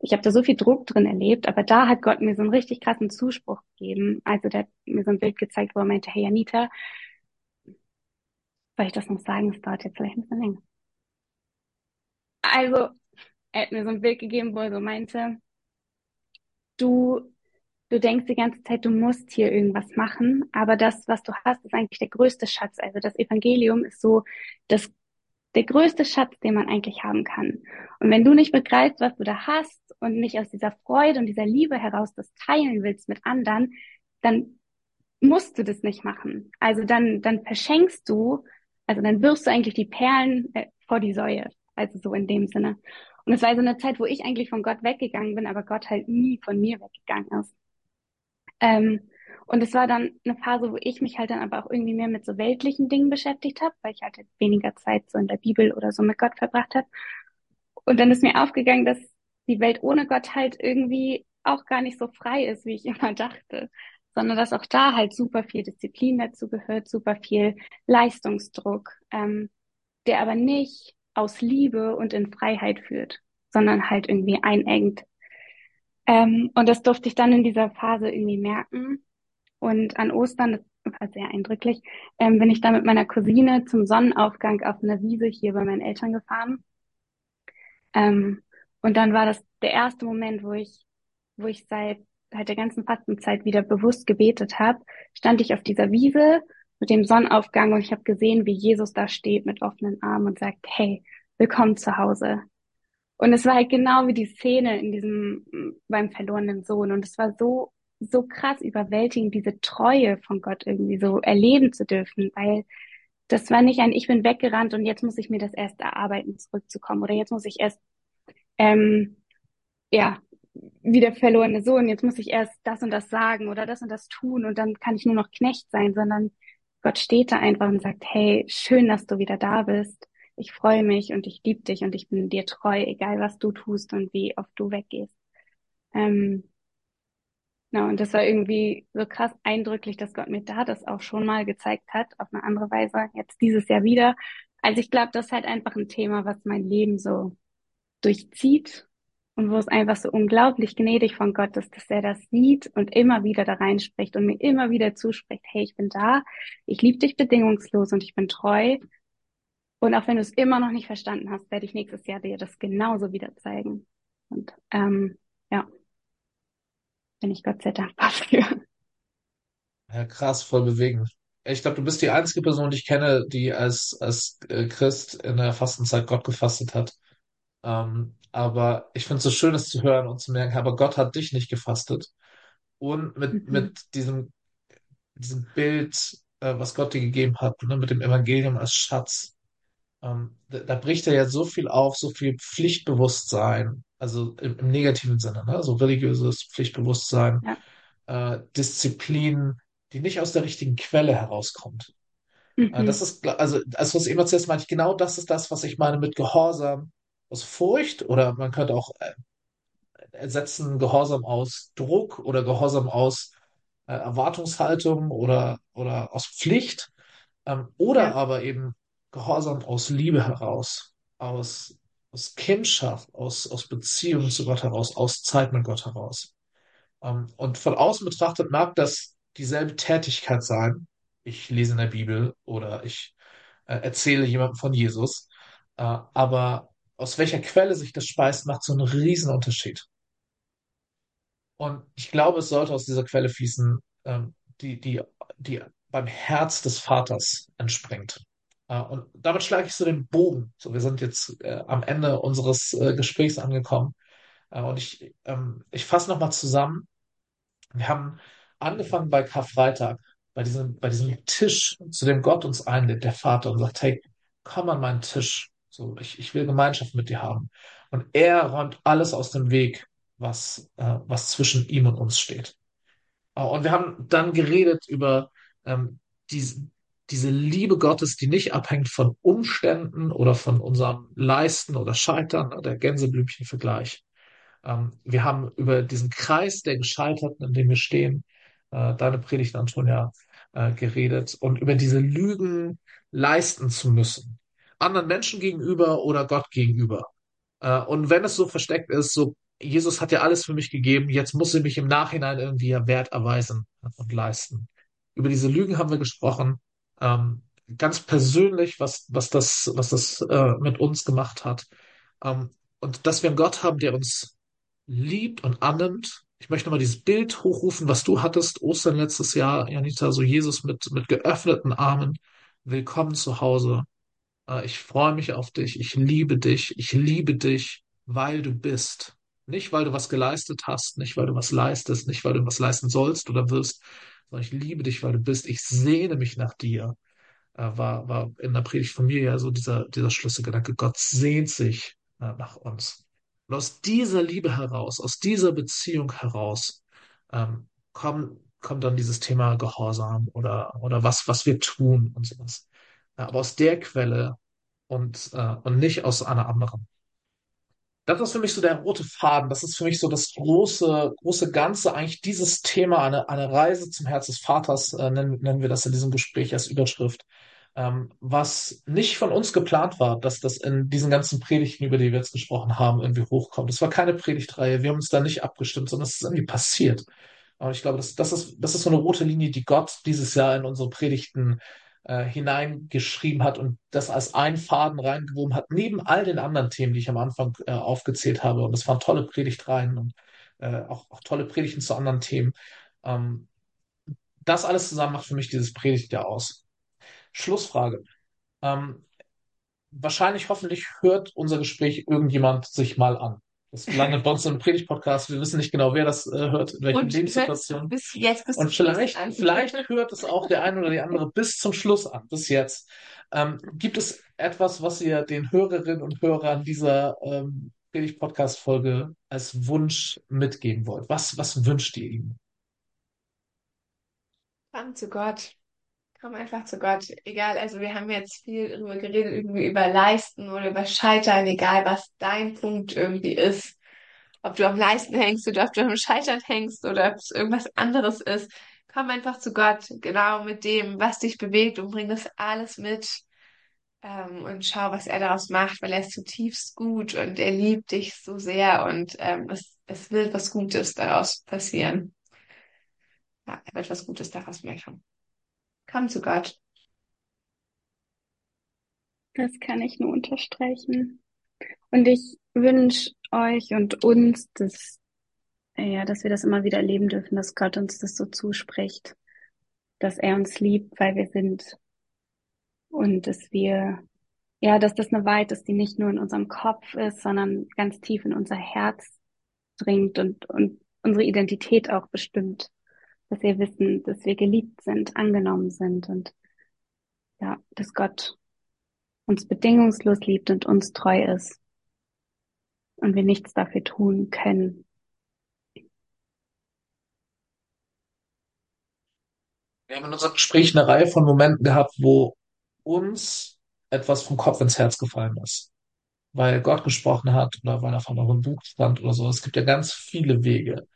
ich habe da so viel Druck drin erlebt, aber da hat Gott mir so einen richtig krassen Zuspruch gegeben. Also der hat mir so ein Bild gezeigt, wo er meinte, hey Anita, soll ich das noch sagen? Es dauert jetzt vielleicht ein bisschen länger. Also, er hat mir so ein Bild gegeben, wo er so meinte, du du denkst die ganze Zeit, du musst hier irgendwas machen, aber das, was du hast, ist eigentlich der größte Schatz. Also das Evangelium ist so das der größte Schatz, den man eigentlich haben kann. Und wenn du nicht begreifst, was du da hast und nicht aus dieser Freude und dieser Liebe heraus das teilen willst mit anderen, dann musst du das nicht machen. Also dann, dann verschenkst du, also dann wirfst du eigentlich die Perlen äh, vor die Säue. Also so in dem Sinne. Und es war so eine Zeit, wo ich eigentlich von Gott weggegangen bin, aber Gott halt nie von mir weggegangen ist. Ähm, und es war dann eine Phase, wo ich mich halt dann aber auch irgendwie mehr mit so weltlichen Dingen beschäftigt habe, weil ich halt weniger Zeit so in der Bibel oder so mit Gott verbracht habe. Und dann ist mir aufgegangen, dass die Welt ohne Gott halt irgendwie auch gar nicht so frei ist, wie ich (laughs) immer dachte, sondern dass auch da halt super viel Disziplin dazu gehört, super viel Leistungsdruck, ähm, der aber nicht aus Liebe und in Freiheit führt, sondern halt irgendwie einengt. Ähm, und das durfte ich dann in dieser Phase irgendwie merken Und an Ostern, das war sehr eindrücklich, ähm, bin ich da mit meiner Cousine zum Sonnenaufgang auf einer Wiese hier bei meinen Eltern gefahren. Ähm, und dann war das der erste Moment, wo ich, wo ich seit, seit der ganzen Fastenzeit wieder bewusst gebetet habe, stand ich auf dieser Wiese mit dem Sonnenaufgang und ich habe gesehen, wie Jesus da steht mit offenen Armen und sagt, hey, willkommen zu Hause. Und es war halt genau wie die Szene in diesem beim verlorenen Sohn. Und es war so, so krass überwältigend, diese Treue von Gott irgendwie so erleben zu dürfen, weil das war nicht ein, ich bin weggerannt und jetzt muss ich mir das erst erarbeiten, zurückzukommen. Oder jetzt muss ich erst, ähm, ja, wie der verlorene Sohn, jetzt muss ich erst das und das sagen oder das und das tun und dann kann ich nur noch Knecht sein, sondern Gott steht da einfach und sagt, hey, schön, dass du wieder da bist. Ich freue mich und ich liebe dich und ich bin dir treu, egal was du tust und wie oft du weggehst. Ähm, na, und das war irgendwie so krass eindrücklich, dass Gott mir da das auch schon mal gezeigt hat, auf eine andere Weise, jetzt dieses Jahr wieder. Also ich glaube, das ist halt einfach ein Thema, was mein Leben so durchzieht und wo es einfach so unglaublich gnädig von Gott ist, dass er das sieht und immer wieder da reinspricht und mir immer wieder zuspricht, hey, ich bin da, ich liebe dich bedingungslos und ich bin treu. Und auch wenn du es immer noch nicht verstanden hast, werde ich nächstes Jahr dir das genauso wieder zeigen. Und ähm, ja, bin ich Gott sehr dankbar (laughs) für. Ja, krass, voll bewegend. Ich glaube, du bist die einzige Person, die ich kenne, die als, als äh, Christ in der Fastenzeit Gott gefastet hat. Ähm, aber ich finde es so schön, es zu hören und zu merken, aber Gott hat dich nicht gefastet. Und mit, Mhm. mit diesem, diesem Bild, äh, was Gott dir gegeben hat, ne, mit dem Evangelium als Schatz, ähm, da, da bricht er ja so viel auf, so viel Pflichtbewusstsein, also im, im negativen Sinne, ne, so religiöses Pflichtbewusstsein, Ja. äh, Disziplin, die nicht aus der richtigen Quelle herauskommt. Äh, Das Mhm. ist, gl- also, als es eben erzählst, meinte ich, genau das ist das, was ich meine mit Gehorsam aus Furcht oder man könnte auch äh, ersetzen Gehorsam aus Druck oder Gehorsam aus äh, Erwartungshaltung oder, oder aus Pflicht ähm, oder Ja. aber eben Gehorsam aus Liebe heraus, aus, aus Kindschaft, aus, aus Beziehung zu Gott heraus, aus Zeit mit Gott heraus. Ähm, und von außen betrachtet mag das dieselbe Tätigkeit sein. Ich lese in der Bibel oder ich äh, erzähle jemandem von Jesus. Äh, aber aus welcher Quelle sich das speist, macht so einen riesen Unterschied. Und ich glaube, es sollte aus dieser Quelle fließen, ähm, die, die, die beim Herz des Vaters entspringt. Äh, und damit schlage ich so den Bogen. So, wir sind jetzt äh, am Ende unseres äh, Gesprächs angekommen. Äh, und ich, ähm, ich fasse nochmal zusammen. Wir haben angefangen bei Karfreitag, bei diesem, bei diesem Tisch, zu dem Gott uns einlädt, der Vater, und sagt, hey, komm an meinen Tisch. So, ich, ich will Gemeinschaft mit dir haben. Und er räumt alles aus dem Weg, was, äh, was zwischen ihm und uns steht. Äh, Und wir haben dann geredet über ähm, diese, diese Liebe Gottes, die nicht abhängt von Umständen oder von unserem Leisten oder Scheitern, ne, der Gänseblümchen-Vergleich. Ähm, wir haben über diesen Kreis der Gescheiterten, in dem wir stehen, äh, deine Predigt, Antonia, äh, geredet und über diese Lügen leisten zu müssen. Anderen Menschen gegenüber oder Gott gegenüber. Äh, und wenn es so versteckt ist, so, Jesus hat ja alles für mich gegeben, jetzt muss er mich im Nachhinein irgendwie Wert erweisen und leisten. Über diese Lügen haben wir gesprochen. Ähm, ganz persönlich, was, was das, was das äh, mit uns gemacht hat. Ähm, und dass wir einen Gott haben, der uns liebt und annimmt. Ich möchte nochmal dieses Bild hochrufen, was du hattest, Ostern letztes Jahr, Janita, so Jesus mit, mit geöffneten Armen. Willkommen zu Hause. Äh, Ich freue mich auf dich. Ich liebe dich. Ich liebe dich, weil du bist. Nicht, weil du was geleistet hast, nicht, weil du was leistest, nicht, weil du was leisten sollst oder wirst, sondern ich liebe dich, weil du bist. Ich sehne mich nach dir. Äh, War, war in der Predigt von mir ja so dieser, dieser Schlüsselgedanke. Gott sehnt sich äh, nach uns. Und aus dieser Liebe heraus, aus dieser Beziehung heraus, ähm, kommt, kommt dann dieses Thema Gehorsam oder, oder was, was wir tun und sowas. Aber aus der Quelle und, äh, und nicht aus einer anderen. Das ist für mich so der rote Faden. Das ist für mich so das große, große Ganze, eigentlich dieses Thema, eine, eine Reise zum Herz des Vaters, äh, nennen, nennen wir das in diesem Gespräch als Überschrift, ähm, was nicht von uns geplant war, dass das in diesen ganzen Predigten, über die wir jetzt gesprochen haben, irgendwie hochkommt. Es war keine Predigtreihe, wir haben uns da nicht abgestimmt, sondern es ist irgendwie passiert. Aber ich glaube, das, das ist, das ist so eine rote Linie, die Gott dieses Jahr in unsere Predigten äh, hineingeschrieben hat und das als einen Faden reingewoben hat, neben all den anderen Themen, die ich am Anfang äh, aufgezählt habe. Und das waren tolle Predigtreihen und äh, auch, auch tolle Predigten zu anderen Themen. Ähm, das alles zusammen macht für mich dieses Predigtjahr aus. Schlussfrage. Ähm, wahrscheinlich, hoffentlich hört unser Gespräch irgendjemand sich mal an. Das landet bei uns im Predigt-Podcast. Wir wissen nicht genau, wer das äh, hört, in welchen Und Lebenssituationen. Bis jetzt bis Und vielleicht, vielleicht hört es auch der eine oder die andere bis zum Schluss an, bis jetzt. Ähm, gibt es etwas, was ihr den Hörerinnen und Hörern dieser ähm, Predigt-Podcast-Folge als Wunsch mitgeben wollt? Was, was wünscht ihr ihnen? Komm zu Gott. Komm einfach zu Gott. Egal, also wir haben jetzt viel darüber geredet, irgendwie über Leisten oder über Scheitern, egal was dein Punkt irgendwie ist. Ob du am Leisten hängst oder ob du am Scheitern hängst oder ob es irgendwas anderes ist. Komm einfach zu Gott, genau mit dem, was dich bewegt und bring das alles mit. Ähm, und schau, was er daraus macht, weil er ist zutiefst gut und er liebt dich so sehr und ähm, es, es wird was Gutes daraus passieren. Ja, er wird was Gutes daraus machen. Komm zu Gott. Das kann ich nur unterstreichen. Und ich wünsche euch und uns, dass, ja, dass wir das immer wieder erleben dürfen, dass Gott uns das so zuspricht, dass er uns liebt, weil wir sind und dass wir, ja, dass das eine Wahrheit ist, die nicht nur in unserem Kopf ist, sondern ganz tief in unser Herz dringt und, und unsere Identität auch bestimmt. Dass wir wissen, dass wir geliebt sind, angenommen sind und ja, dass Gott uns bedingungslos liebt und uns treu ist und wir nichts dafür tun können. Wir haben in unserem Gespräch eine Reihe von Momenten gehabt, wo uns etwas vom Kopf ins Herz gefallen ist. Weil Gott gesprochen hat oder weil er von eurem Buch stand oder so. Es gibt ja ganz viele Wege.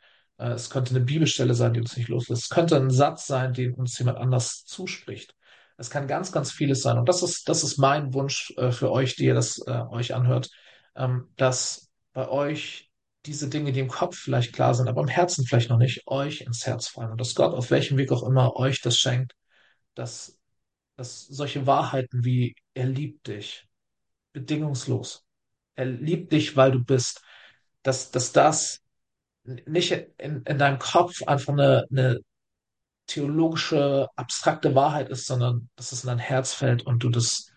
Äh, Es könnte eine Bibelstelle sein, die uns nicht loslässt. Es könnte ein Satz sein, den uns jemand anders zuspricht. Es kann ganz, ganz vieles sein. Und das ist, das ist mein Wunsch äh, für euch, die ihr das äh, euch anhört, ähm, dass bei euch diese Dinge, die im Kopf vielleicht klar sind, aber im Herzen vielleicht noch nicht, euch ins Herz fallen. Und dass Gott auf welchem Weg auch immer euch das schenkt, dass, dass solche Wahrheiten wie er liebt dich, bedingungslos. Er liebt dich, weil du bist, dass, dass das nicht in, in deinem Kopf einfach eine, eine theologische, abstrakte Wahrheit ist, sondern dass es in dein Herz fällt und du das,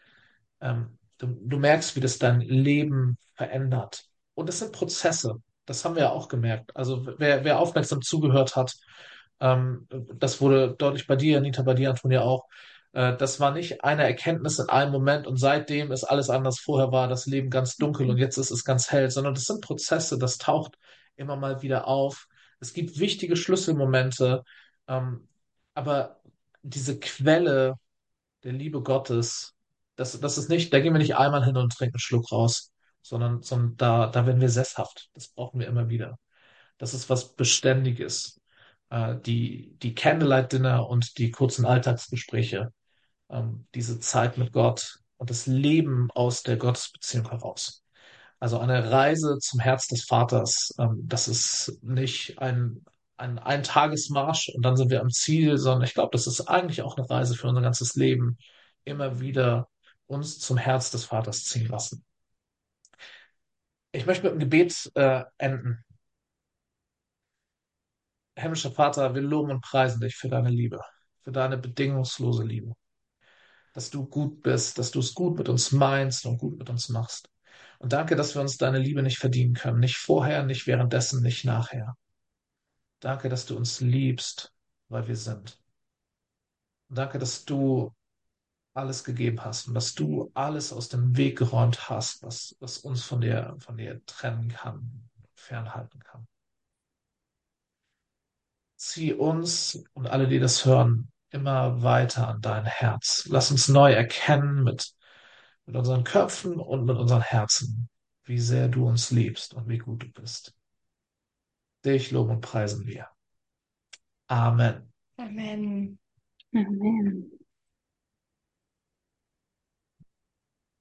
ähm, du, du merkst, wie das dein Leben verändert. Und es sind Prozesse. Das haben wir ja auch gemerkt. Also wer, wer aufmerksam zugehört hat, ähm, das wurde deutlich bei dir, Anita, bei dir, Antonia auch. Äh, das war nicht eine Erkenntnis in einem Moment und seitdem ist alles anders. Vorher war das Leben ganz dunkel und jetzt ist es ganz hell, sondern das sind Prozesse, das taucht immer mal wieder auf. Es gibt wichtige Schlüsselmomente, ähm, aber diese Quelle der Liebe Gottes, das, das ist nicht, da gehen wir nicht einmal hin und trinken einen Schluck raus, sondern, sondern da, da werden wir sesshaft. Das brauchen wir immer wieder. Das ist was Beständiges. Äh, die, die Candlelight Dinner und die kurzen Alltagsgespräche, ähm, diese Zeit mit Gott und das Leben aus der Gottesbeziehung heraus. Also eine Reise zum Herz des Vaters, ähm, das ist nicht ein, ein Eintagesmarsch und dann sind wir am Ziel, sondern ich glaube, das ist eigentlich auch eine Reise für unser ganzes Leben, immer wieder uns zum Herz des Vaters ziehen lassen. Ich möchte mit einem Gebet äh, enden. Himmlischer Vater, wir loben und preisen dich für deine Liebe, für deine bedingungslose Liebe. Dass du gut bist, dass du es gut mit uns meinst und gut mit uns machst. Und danke, dass wir uns deine Liebe nicht verdienen können. Nicht vorher, nicht währenddessen, nicht nachher. Danke, dass du uns liebst, weil wir sind. Und danke, dass du alles gegeben hast und dass du alles aus dem Weg geräumt hast, was, was uns von dir, von dir trennen kann, fernhalten kann. Zieh uns und alle, die das hören, immer weiter an dein Herz. Lass uns neu erkennen mit, mit unseren Köpfen und mit unseren Herzen, wie sehr du uns liebst und wie gut du bist. Dich loben und preisen wir. Amen. Amen. Amen.